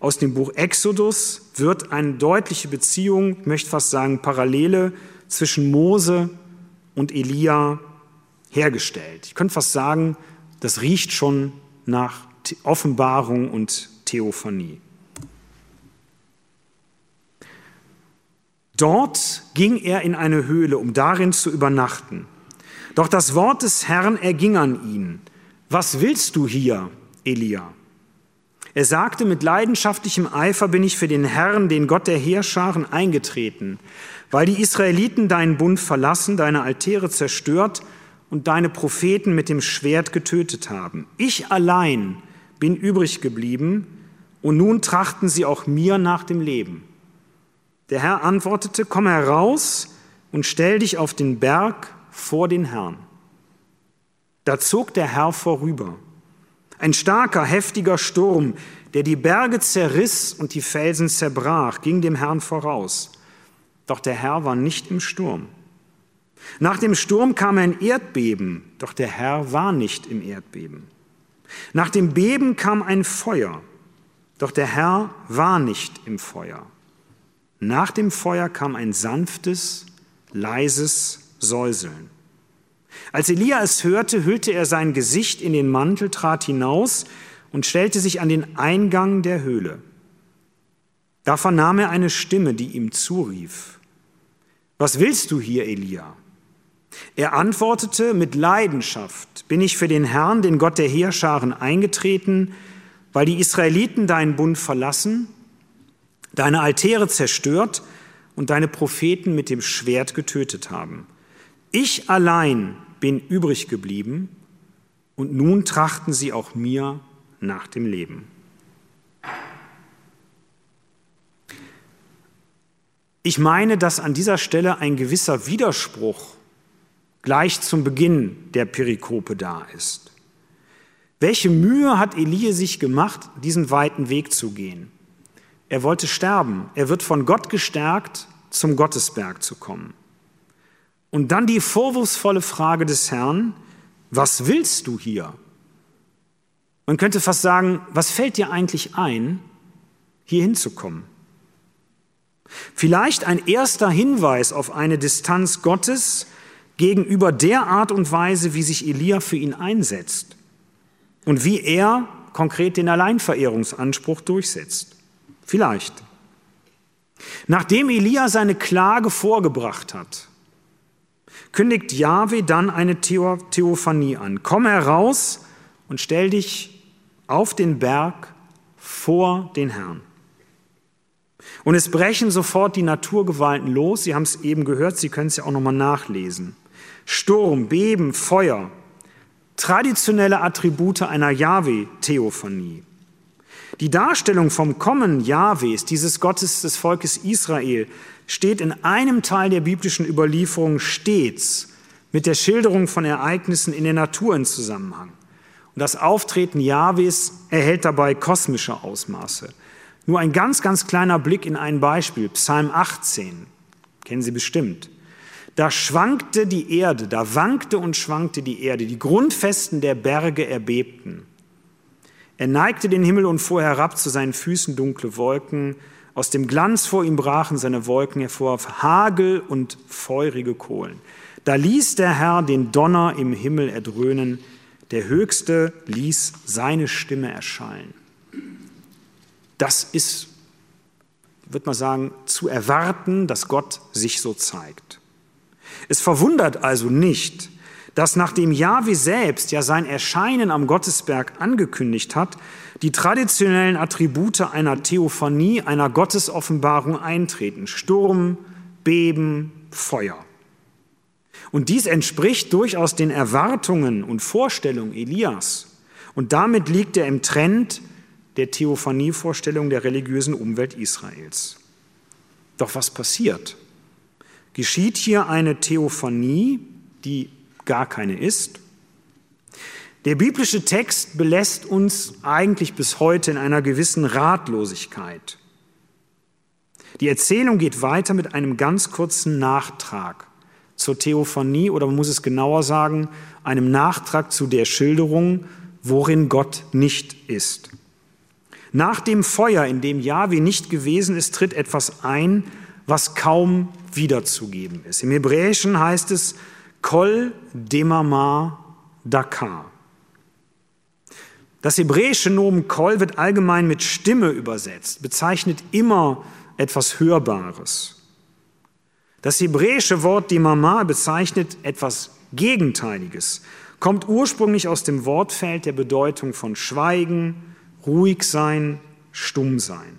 Speaker 3: aus dem Buch Exodus wird eine deutliche Beziehung, ich möchte fast sagen Parallele zwischen Mose und Elia hergestellt. Ich könnte fast sagen, das riecht schon nach Offenbarung und Theophanie. Dort ging er in eine Höhle, um darin zu übernachten. Doch das Wort des Herrn erging an ihn. Was willst du hier, Elia? Er sagte, mit leidenschaftlichem Eifer bin ich für den Herrn, den Gott der Heerscharen, eingetreten, weil die Israeliten deinen Bund verlassen, deine Altäre zerstört und deine Propheten mit dem Schwert getötet haben. Ich allein bin übrig geblieben, und nun trachten sie auch mir nach dem Leben. Der Herr antwortete, komm heraus und stell dich auf den Berg vor den Herrn. Da zog der Herr vorüber. Ein starker, heftiger Sturm, der die Berge zerriss und die Felsen zerbrach, ging dem Herrn voraus. Doch der Herr war nicht im Sturm. Nach dem Sturm kam ein Erdbeben, doch der Herr war nicht im Erdbeben. Nach dem Beben kam ein Feuer, doch der Herr war nicht im Feuer. Nach dem Feuer kam ein sanftes, leises Säuseln. Als Elia es hörte, hüllte er sein Gesicht in den Mantel, trat hinaus und stellte sich an den Eingang der Höhle. Da vernahm er eine Stimme, die ihm zurief, Was willst du hier, Elia? Er antwortete, mit Leidenschaft bin ich für den Herrn, den Gott der Heerscharen, eingetreten, weil die Israeliten deinen Bund verlassen, deine Altäre zerstört und deine Propheten mit dem Schwert getötet haben. Ich allein bin übrig geblieben und nun trachten sie auch mir nach dem Leben. Ich meine, dass an dieser Stelle ein gewisser Widerspruch gleich zum Beginn der Perikope da ist. Welche Mühe hat Elie sich gemacht, diesen weiten Weg zu gehen? Er wollte sterben. Er wird von Gott gestärkt, zum Gottesberg zu kommen. Und dann die vorwurfsvolle Frage des Herrn, was willst du hier? Man könnte fast sagen, was fällt dir eigentlich ein, hier hinzukommen? Vielleicht ein erster Hinweis auf eine Distanz Gottes gegenüber der Art und Weise, wie sich Elia für ihn einsetzt und wie er konkret den Alleinverehrungsanspruch durchsetzt. Vielleicht. Nachdem Elia seine Klage vorgebracht hat, kündigt Jahwe dann eine Theophanie an. Komm heraus und stell dich auf den Berg vor den Herrn. Und es brechen sofort die Naturgewalten los. Sie haben es eben gehört, Sie können es ja auch nochmal nachlesen. Sturm, Beben, Feuer, traditionelle Attribute einer Jahwe-Theophanie. Die Darstellung vom Kommen Jahwes, dieses Gottes des Volkes Israel, steht in einem Teil der biblischen Überlieferung stets mit der Schilderung von Ereignissen in der Natur in Zusammenhang. Und das Auftreten Jahwes erhält dabei kosmische Ausmaße. Nur ein ganz, ganz kleiner Blick in ein Beispiel, Psalm 18, kennen Sie bestimmt. Da schwankte die Erde, da wankte und schwankte die Erde, die Grundfesten der Berge erbebten. Er neigte den Himmel und fuhr herab zu seinen Füßen dunkle Wolken. Aus dem Glanz vor ihm brachen seine Wolken hervor, Hagel und feurige Kohlen. Da ließ der Herr den Donner im Himmel erdröhnen, der Höchste ließ seine Stimme erschallen. Das ist, wird man sagen, zu erwarten, dass Gott sich so zeigt. Es verwundert also nicht, dass nachdem Jahwe selbst ja sein Erscheinen am Gottesberg angekündigt hat, die traditionellen Attribute einer Theophanie, einer Gottesoffenbarung eintreten. Sturm, Beben, Feuer. Und dies entspricht durchaus den Erwartungen und Vorstellungen Elias. Und damit liegt er im Trend der Theophanievorstellung der religiösen Umwelt Israels. Doch was passiert? Geschieht hier eine Theophanie, die gar keine ist. Der biblische Text belässt uns eigentlich bis heute in einer gewissen Ratlosigkeit. Die Erzählung geht weiter mit einem ganz kurzen Nachtrag zur Theophanie oder man muss es genauer sagen, einem Nachtrag zu der Schilderung, worin Gott nicht ist. Nach dem Feuer, in dem Jahwe nicht gewesen ist, tritt etwas ein, was kaum wiederzugeben ist. Im Hebräischen heißt es, Kol Demama Dakar. Das hebräische Nomen Kol wird allgemein mit Stimme übersetzt, bezeichnet immer etwas Hörbares. Das hebräische Wort Demama bezeichnet etwas Gegenteiliges, kommt ursprünglich aus dem Wortfeld der Bedeutung von Schweigen, ruhig sein, stumm sein.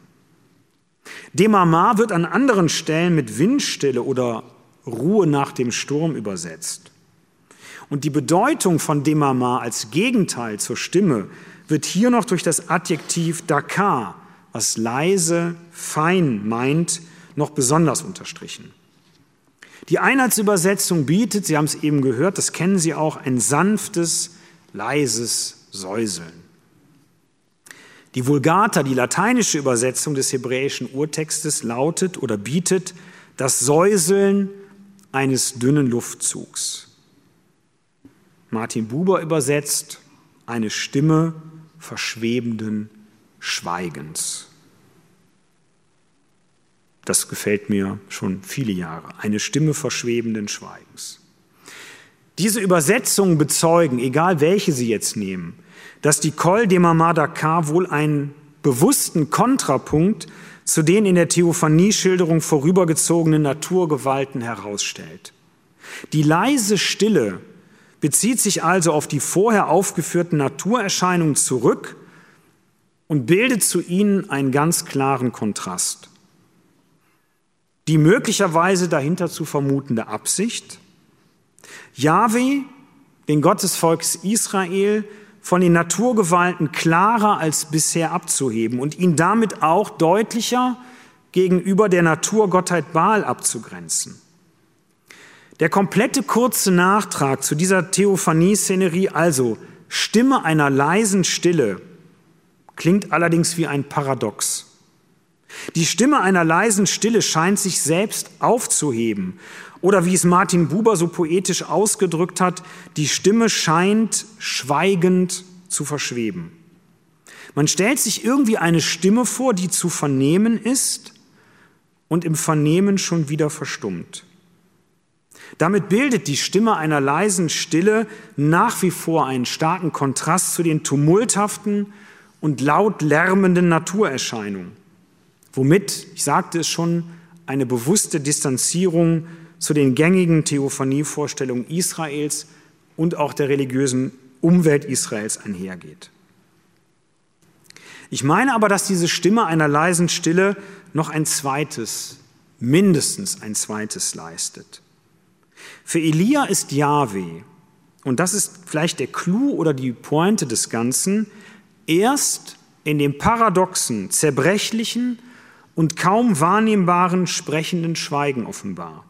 Speaker 3: Demama wird an anderen Stellen mit Windstille oder Ruhe nach dem Sturm übersetzt. Und die Bedeutung von Demama als Gegenteil zur Stimme wird hier noch durch das Adjektiv Dakar, was leise, fein meint, noch besonders unterstrichen. Die Einheitsübersetzung bietet, Sie haben es eben gehört, das kennen Sie auch, ein sanftes, leises Säuseln. Die Vulgata, die lateinische Übersetzung des hebräischen Urtextes, lautet oder bietet das Säuseln eines dünnen Luftzugs. Martin Buber übersetzt eine Stimme verschwebenden Schweigens. Das gefällt mir schon viele Jahre. Eine Stimme verschwebenden Schweigens. Diese Übersetzungen bezeugen, egal welche Sie jetzt nehmen, dass die Kol de Mamadakar wohl einen bewussten Kontrapunkt zu den in der Theophanie-Schilderung vorübergezogenen Naturgewalten herausstellt. Die leise Stille bezieht sich also auf die vorher aufgeführten Naturerscheinungen zurück und bildet zu ihnen einen ganz klaren Kontrast. Die möglicherweise dahinter zu vermutende Absicht, Jahwe, den Gottesvolks Israel, von den Naturgewalten klarer als bisher abzuheben und ihn damit auch deutlicher gegenüber der Naturgottheit Baal abzugrenzen. Der komplette kurze Nachtrag zu dieser Theophanie-Szenerie, also Stimme einer leisen Stille, klingt allerdings wie ein Paradox. Die Stimme einer leisen Stille scheint sich selbst aufzuheben. Oder wie es Martin Buber so poetisch ausgedrückt hat, die Stimme scheint schweigend zu verschweben. Man stellt sich irgendwie eine Stimme vor, die zu vernehmen ist und im Vernehmen schon wieder verstummt. Damit bildet die Stimme einer leisen Stille nach wie vor einen starken Kontrast zu den tumulthaften und laut lärmenden Naturerscheinungen womit, ich sagte es schon, eine bewusste Distanzierung zu den gängigen Theophanie-Vorstellungen Israels und auch der religiösen Umwelt Israels einhergeht. Ich meine aber, dass diese Stimme einer leisen Stille noch ein zweites, mindestens ein zweites leistet. Für Elia ist Yahweh, und das ist vielleicht der Clou oder die Pointe des Ganzen, erst in dem paradoxen, zerbrechlichen und kaum wahrnehmbaren sprechenden Schweigen offenbar.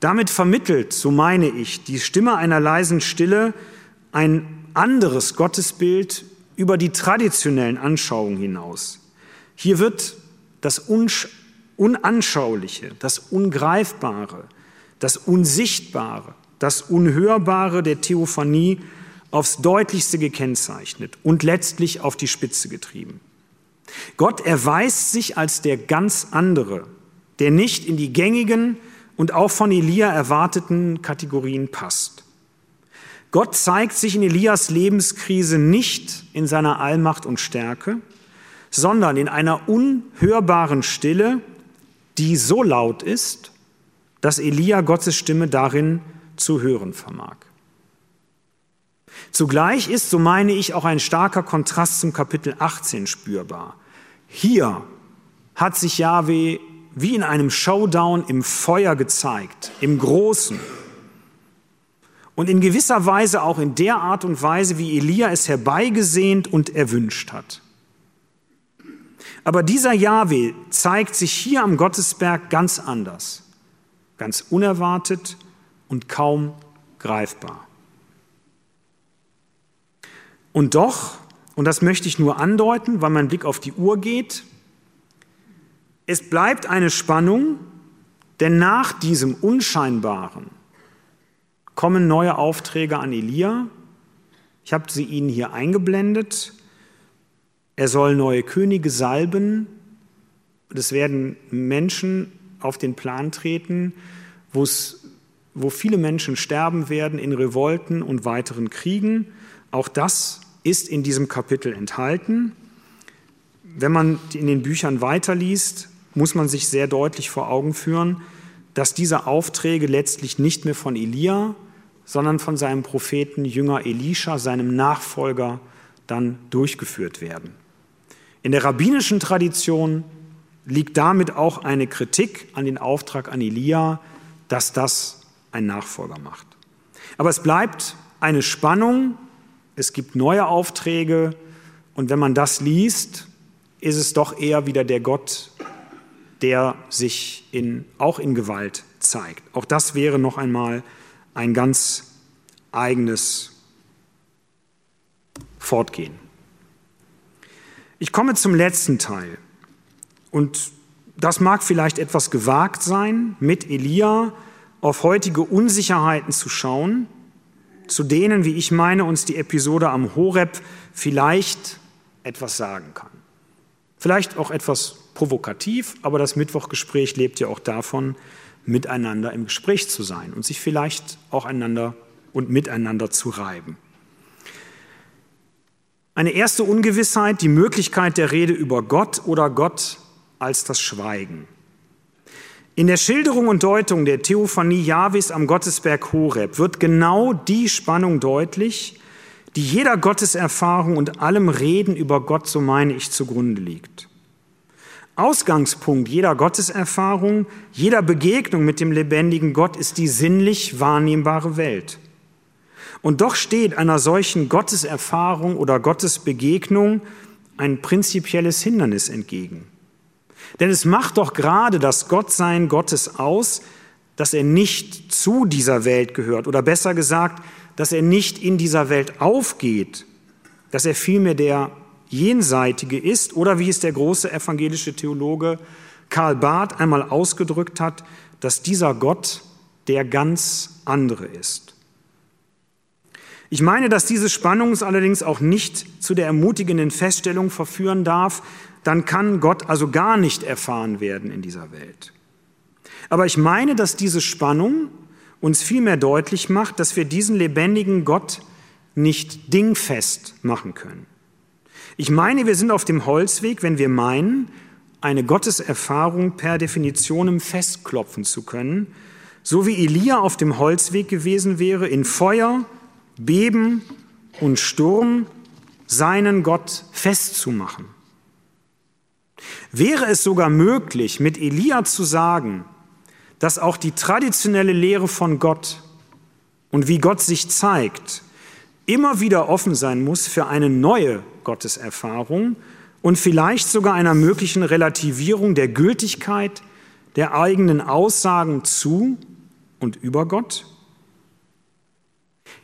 Speaker 3: Damit vermittelt, so meine ich, die Stimme einer leisen Stille ein anderes Gottesbild über die traditionellen Anschauungen hinaus. Hier wird das Unanschauliche, das Ungreifbare, das Unsichtbare, das Unhörbare der Theophanie aufs deutlichste gekennzeichnet und letztlich auf die Spitze getrieben. Gott erweist sich als der ganz andere, der nicht in die gängigen und auch von Elia erwarteten Kategorien passt. Gott zeigt sich in Elias Lebenskrise nicht in seiner Allmacht und Stärke, sondern in einer unhörbaren Stille, die so laut ist, dass Elia Gottes Stimme darin zu hören vermag. Zugleich ist, so meine ich, auch ein starker Kontrast zum Kapitel 18 spürbar. Hier hat sich Yahweh wie in einem Showdown im Feuer gezeigt, im Großen. Und in gewisser Weise auch in der Art und Weise, wie Elia es herbeigesehnt und erwünscht hat. Aber dieser Yahweh zeigt sich hier am Gottesberg ganz anders, ganz unerwartet und kaum greifbar. Und doch und das möchte ich nur andeuten, weil mein Blick auf die Uhr geht, es bleibt eine Spannung, denn nach diesem Unscheinbaren kommen neue Aufträge an Elia. Ich habe sie Ihnen hier eingeblendet. Er soll neue Könige salben. Es werden Menschen auf den Plan treten, wo viele Menschen sterben werden in Revolten und weiteren Kriegen. Auch das ist in diesem Kapitel enthalten. Wenn man in den Büchern weiterliest, muss man sich sehr deutlich vor Augen führen, dass diese Aufträge letztlich nicht mehr von Elia, sondern von seinem Propheten Jünger Elisha, seinem Nachfolger, dann durchgeführt werden. In der rabbinischen Tradition liegt damit auch eine Kritik an den Auftrag an Elia, dass das ein Nachfolger macht. Aber es bleibt eine Spannung es gibt neue Aufträge und wenn man das liest, ist es doch eher wieder der Gott, der sich in, auch in Gewalt zeigt. Auch das wäre noch einmal ein ganz eigenes Fortgehen. Ich komme zum letzten Teil und das mag vielleicht etwas gewagt sein, mit Elia auf heutige Unsicherheiten zu schauen, zu denen, wie ich meine, uns die Episode am Horeb vielleicht etwas sagen kann. Vielleicht auch etwas provokativ, aber das Mittwochgespräch lebt ja auch davon, miteinander im Gespräch zu sein und sich vielleicht auch einander und miteinander zu reiben. Eine erste Ungewissheit, die Möglichkeit der Rede über Gott oder Gott als das Schweigen. In der Schilderung und Deutung der Theophanie Jahwes am Gottesberg Horeb wird genau die Spannung deutlich, die jeder Gotteserfahrung und allem Reden über Gott, so meine ich, zugrunde liegt. Ausgangspunkt jeder Gotteserfahrung, jeder Begegnung mit dem lebendigen Gott ist die sinnlich wahrnehmbare Welt. Und doch steht einer solchen Gotteserfahrung oder Gottesbegegnung ein prinzipielles Hindernis entgegen. Denn es macht doch gerade das Gottsein Gottes aus, dass er nicht zu dieser Welt gehört oder besser gesagt, dass er nicht in dieser Welt aufgeht, dass er vielmehr der Jenseitige ist oder wie es der große evangelische Theologe Karl Barth einmal ausgedrückt hat, dass dieser Gott der ganz andere ist. Ich meine, dass diese Spannung es allerdings auch nicht zu der ermutigenden Feststellung verführen darf, dann kann Gott also gar nicht erfahren werden in dieser Welt. Aber ich meine, dass diese Spannung uns vielmehr deutlich macht, dass wir diesen lebendigen Gott nicht dingfest machen können. Ich meine, wir sind auf dem Holzweg, wenn wir meinen, eine Gotteserfahrung per Definition festklopfen zu können, so wie Elia auf dem Holzweg gewesen wäre, in Feuer, Beben und Sturm seinen Gott festzumachen. Wäre es sogar möglich, mit Elia zu sagen, dass auch die traditionelle Lehre von Gott und wie Gott sich zeigt, immer wieder offen sein muss für eine neue Gotteserfahrung und vielleicht sogar einer möglichen Relativierung der Gültigkeit der eigenen Aussagen zu und über Gott?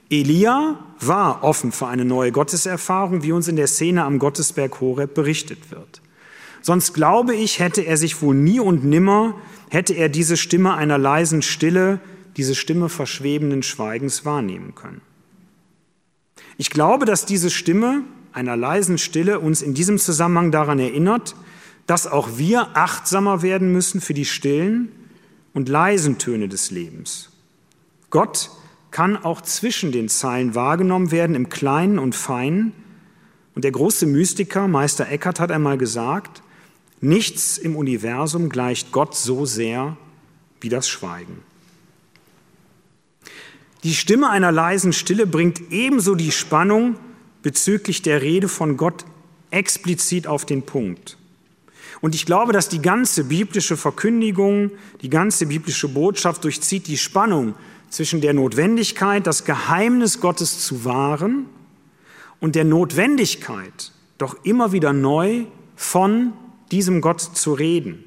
Speaker 3: Elia war offen für eine neue Gotteserfahrung, wie uns in der Szene am Gottesberg Horeb berichtet wird. Sonst glaube ich, hätte er sich wohl nie und nimmer, hätte er diese Stimme einer leisen Stille, diese Stimme verschwebenden Schweigens wahrnehmen können. Ich glaube, dass diese Stimme einer leisen Stille uns in diesem Zusammenhang daran erinnert, dass auch wir achtsamer werden müssen für die stillen und leisen Töne des Lebens. Gott kann auch zwischen den Zeilen wahrgenommen werden, im Kleinen und Feinen. Und der große Mystiker, Meister Eckhart, hat einmal gesagt, Nichts im Universum gleicht Gott so sehr wie das Schweigen. Die Stimme einer leisen Stille bringt ebenso die Spannung bezüglich der Rede von Gott explizit auf den Punkt. Und ich glaube, dass die ganze biblische Verkündigung, die ganze biblische Botschaft durchzieht die Spannung zwischen der Notwendigkeit, das Geheimnis Gottes zu wahren und der Notwendigkeit, doch immer wieder neu von diesem Gott zu reden.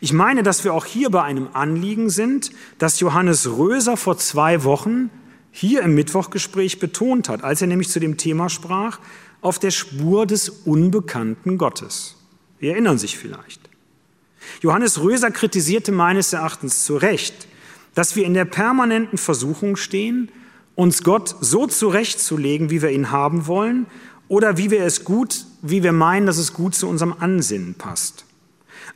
Speaker 3: Ich meine, dass wir auch hier bei einem Anliegen sind, das Johannes Röser vor zwei Wochen hier im Mittwochgespräch betont hat, als er nämlich zu dem Thema sprach, auf der Spur des unbekannten Gottes. Wir erinnern sich vielleicht. Johannes Röser kritisierte meines Erachtens zu Recht, dass wir in der permanenten Versuchung stehen, uns Gott so zurechtzulegen, wie wir ihn haben wollen, oder wie wir es gut, wie wir meinen, dass es gut zu unserem Ansinnen passt.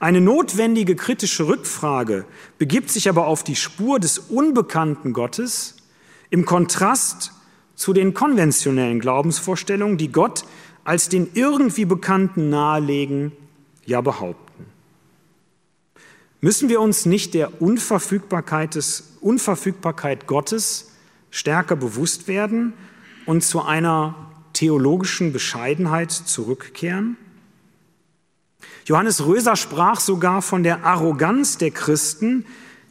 Speaker 3: Eine notwendige kritische Rückfrage begibt sich aber auf die Spur des unbekannten Gottes im Kontrast zu den konventionellen Glaubensvorstellungen, die Gott als den irgendwie Bekannten nahelegen, ja behaupten. Müssen wir uns nicht der Unverfügbarkeit, des, Unverfügbarkeit Gottes stärker bewusst werden und zu einer theologischen Bescheidenheit zurückkehren? Johannes Röser sprach sogar von der Arroganz der Christen,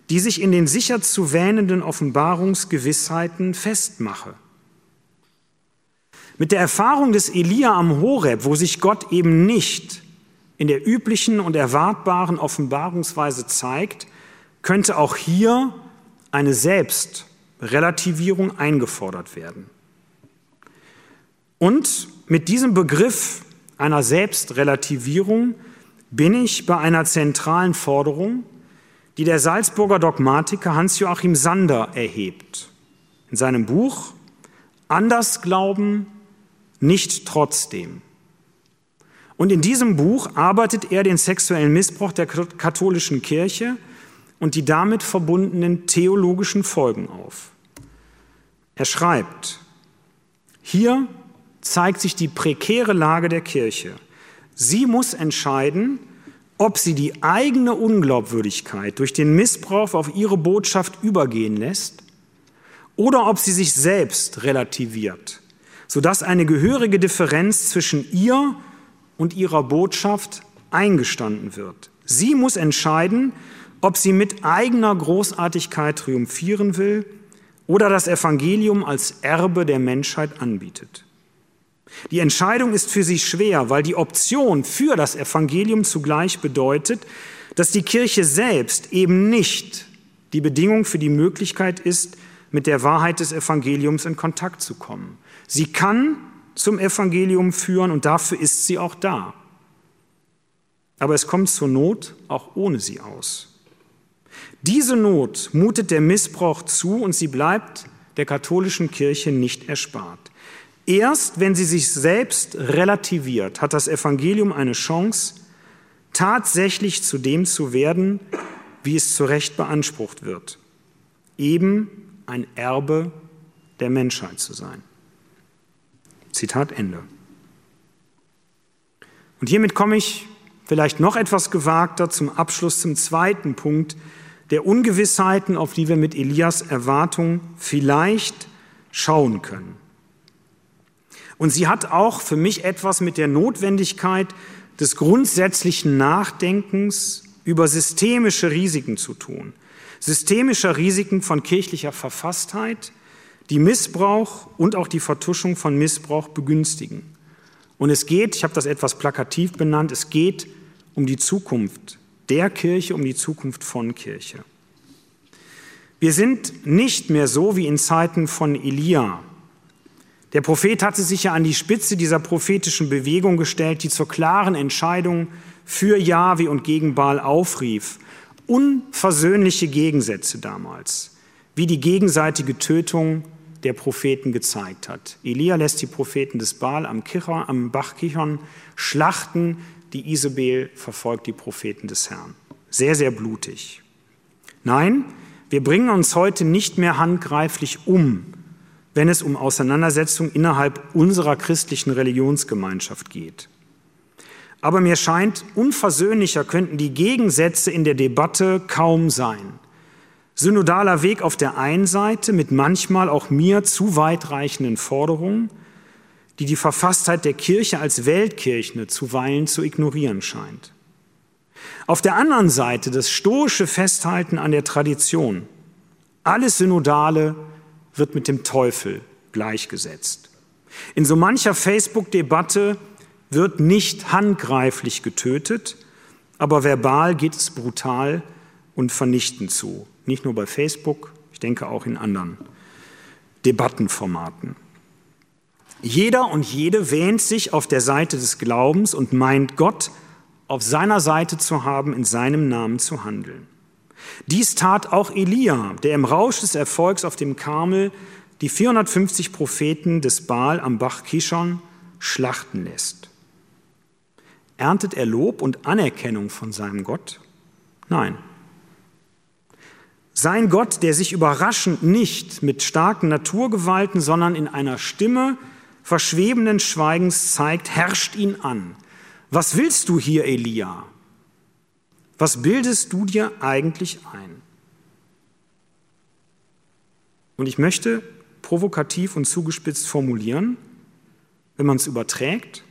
Speaker 3: die sich in den sicher zu wähnenden Offenbarungsgewissheiten festmache. Mit der Erfahrung des Elia am Horeb, wo sich Gott eben nicht in der üblichen und erwartbaren Offenbarungsweise zeigt, könnte auch hier eine Selbstrelativierung eingefordert werden. Und mit diesem Begriff einer Selbstrelativierung bin ich bei einer zentralen Forderung, die der Salzburger Dogmatiker Hans-Joachim Sander erhebt. In seinem Buch Anders glauben, nicht trotzdem. Und in diesem Buch arbeitet er den sexuellen Missbrauch der katholischen Kirche und die damit verbundenen theologischen Folgen auf. Er schreibt, hier zeigt sich die prekäre Lage der Kirche. Sie muss entscheiden, ob sie die eigene Unglaubwürdigkeit durch den Missbrauch auf ihre Botschaft übergehen lässt oder ob sie sich selbst relativiert, sodass eine gehörige Differenz zwischen ihr und ihrer Botschaft eingestanden wird. Sie muss entscheiden, ob sie mit eigener Großartigkeit triumphieren will oder das Evangelium als Erbe der Menschheit anbietet. Die Entscheidung ist für sie schwer, weil die Option für das Evangelium zugleich bedeutet, dass die Kirche selbst eben nicht die Bedingung für die Möglichkeit ist, mit der Wahrheit des Evangeliums in Kontakt zu kommen. Sie kann zum Evangelium führen und dafür ist sie auch da. Aber es kommt zur Not auch ohne sie aus. Diese Not mutet der Missbrauch zu und sie bleibt der katholischen Kirche nicht erspart. Erst wenn sie sich selbst relativiert, hat das Evangelium eine Chance, tatsächlich zu dem zu werden, wie es zu Recht beansprucht wird, eben ein Erbe der Menschheit zu sein. Zitat Ende. Und hiermit komme ich vielleicht noch etwas gewagter zum Abschluss zum zweiten Punkt der Ungewissheiten, auf die wir mit Elias Erwartung vielleicht schauen können. Und sie hat auch für mich etwas mit der Notwendigkeit des grundsätzlichen Nachdenkens über systemische Risiken zu tun. Systemischer Risiken von kirchlicher Verfasstheit, die Missbrauch und auch die Vertuschung von Missbrauch begünstigen. Und es geht, ich habe das etwas plakativ benannt, es geht um die Zukunft der Kirche, um die Zukunft von Kirche. Wir sind nicht mehr so wie in Zeiten von Elia, der Prophet hatte sich ja an die Spitze dieser prophetischen Bewegung gestellt, die zur klaren Entscheidung für Jahwe und gegen Baal aufrief. Unversöhnliche Gegensätze damals, wie die gegenseitige Tötung der Propheten gezeigt hat. Elia lässt die Propheten des Baal am, Kichon, am Bach Kichon schlachten, die Isabel verfolgt die Propheten des Herrn. Sehr, sehr blutig. Nein, wir bringen uns heute nicht mehr handgreiflich um wenn es um Auseinandersetzungen innerhalb unserer christlichen Religionsgemeinschaft geht. Aber mir scheint, unversöhnlicher könnten die Gegensätze in der Debatte kaum sein. Synodaler Weg auf der einen Seite mit manchmal auch mir zu weitreichenden Forderungen, die die Verfasstheit der Kirche als Weltkirche zuweilen zu ignorieren scheint. Auf der anderen Seite das stoische Festhalten an der Tradition. Alles Synodale wird mit dem Teufel gleichgesetzt. In so mancher Facebook-Debatte wird nicht handgreiflich getötet, aber verbal geht es brutal und vernichtend zu. Nicht nur bei Facebook, ich denke auch in anderen Debattenformaten. Jeder und jede wähnt sich auf der Seite des Glaubens und meint Gott auf seiner Seite zu haben, in seinem Namen zu handeln. Dies tat auch Elia, der im Rausch des Erfolgs auf dem Karmel die 450 Propheten des Baal am Bach Kishon schlachten lässt. Erntet er Lob und Anerkennung von seinem Gott? Nein. Sein Gott, der sich überraschend nicht mit starken Naturgewalten, sondern in einer Stimme verschwebenden Schweigens zeigt, herrscht ihn an. Was willst du hier, Elia? Was bildest du dir eigentlich ein? Und ich möchte provokativ und zugespitzt formulieren, wenn man es überträgt,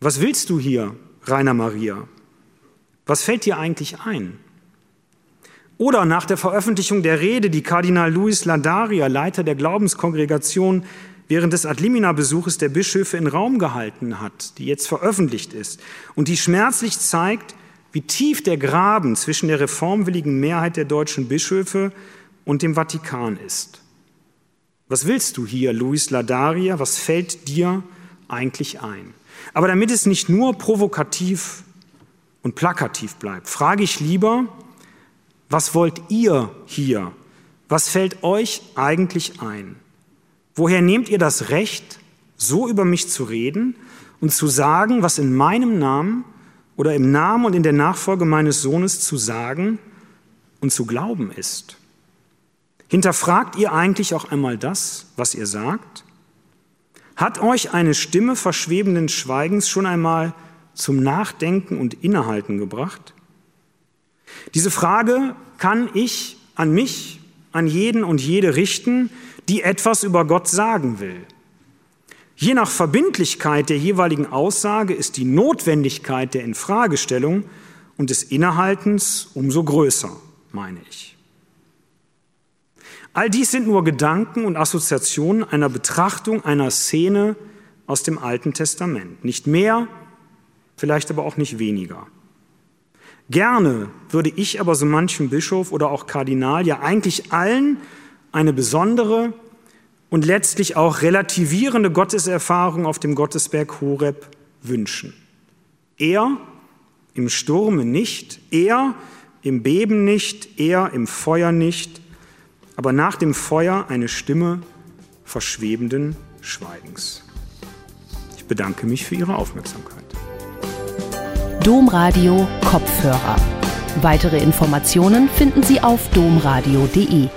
Speaker 3: was willst du hier, Rainer Maria? Was fällt dir eigentlich ein? Oder nach der Veröffentlichung der Rede, die Kardinal Luis Ladaria, Leiter der Glaubenskongregation, während des Adlimina-Besuches der Bischöfe in Raum gehalten hat, die jetzt veröffentlicht ist und die schmerzlich zeigt, wie tief der Graben zwischen der reformwilligen Mehrheit der deutschen Bischöfe und dem Vatikan ist. Was willst du hier, Luis Ladaria? Was fällt dir eigentlich ein? Aber damit es nicht nur provokativ und plakativ bleibt, frage ich lieber, was wollt ihr hier? Was fällt euch eigentlich ein? Woher nehmt ihr das Recht, so über mich zu reden und zu sagen, was in meinem Namen oder im Namen und in der Nachfolge meines Sohnes zu sagen und zu glauben ist? Hinterfragt ihr eigentlich auch einmal das, was ihr sagt? Hat euch eine Stimme verschwebenden Schweigens schon einmal zum Nachdenken und Innehalten gebracht? Diese Frage kann ich an mich, an jeden und jede richten, die etwas über Gott sagen will. Je nach Verbindlichkeit der jeweiligen Aussage ist die Notwendigkeit der Infragestellung und des Innehaltens umso größer, meine ich. All dies sind nur Gedanken und Assoziationen einer Betrachtung einer Szene aus dem Alten Testament. Nicht mehr, vielleicht aber auch nicht weniger. Gerne würde ich aber so manchen Bischof oder auch Kardinal, ja eigentlich allen, eine besondere und letztlich auch relativierende Gotteserfahrung auf dem Gottesberg Horeb wünschen. Er im Sturme nicht, er im Beben nicht, er im Feuer nicht, aber nach dem Feuer eine Stimme verschwebenden Schweigens. Ich bedanke mich für Ihre Aufmerksamkeit.
Speaker 1: Domradio Kopfhörer. Weitere Informationen finden Sie auf domradio.de.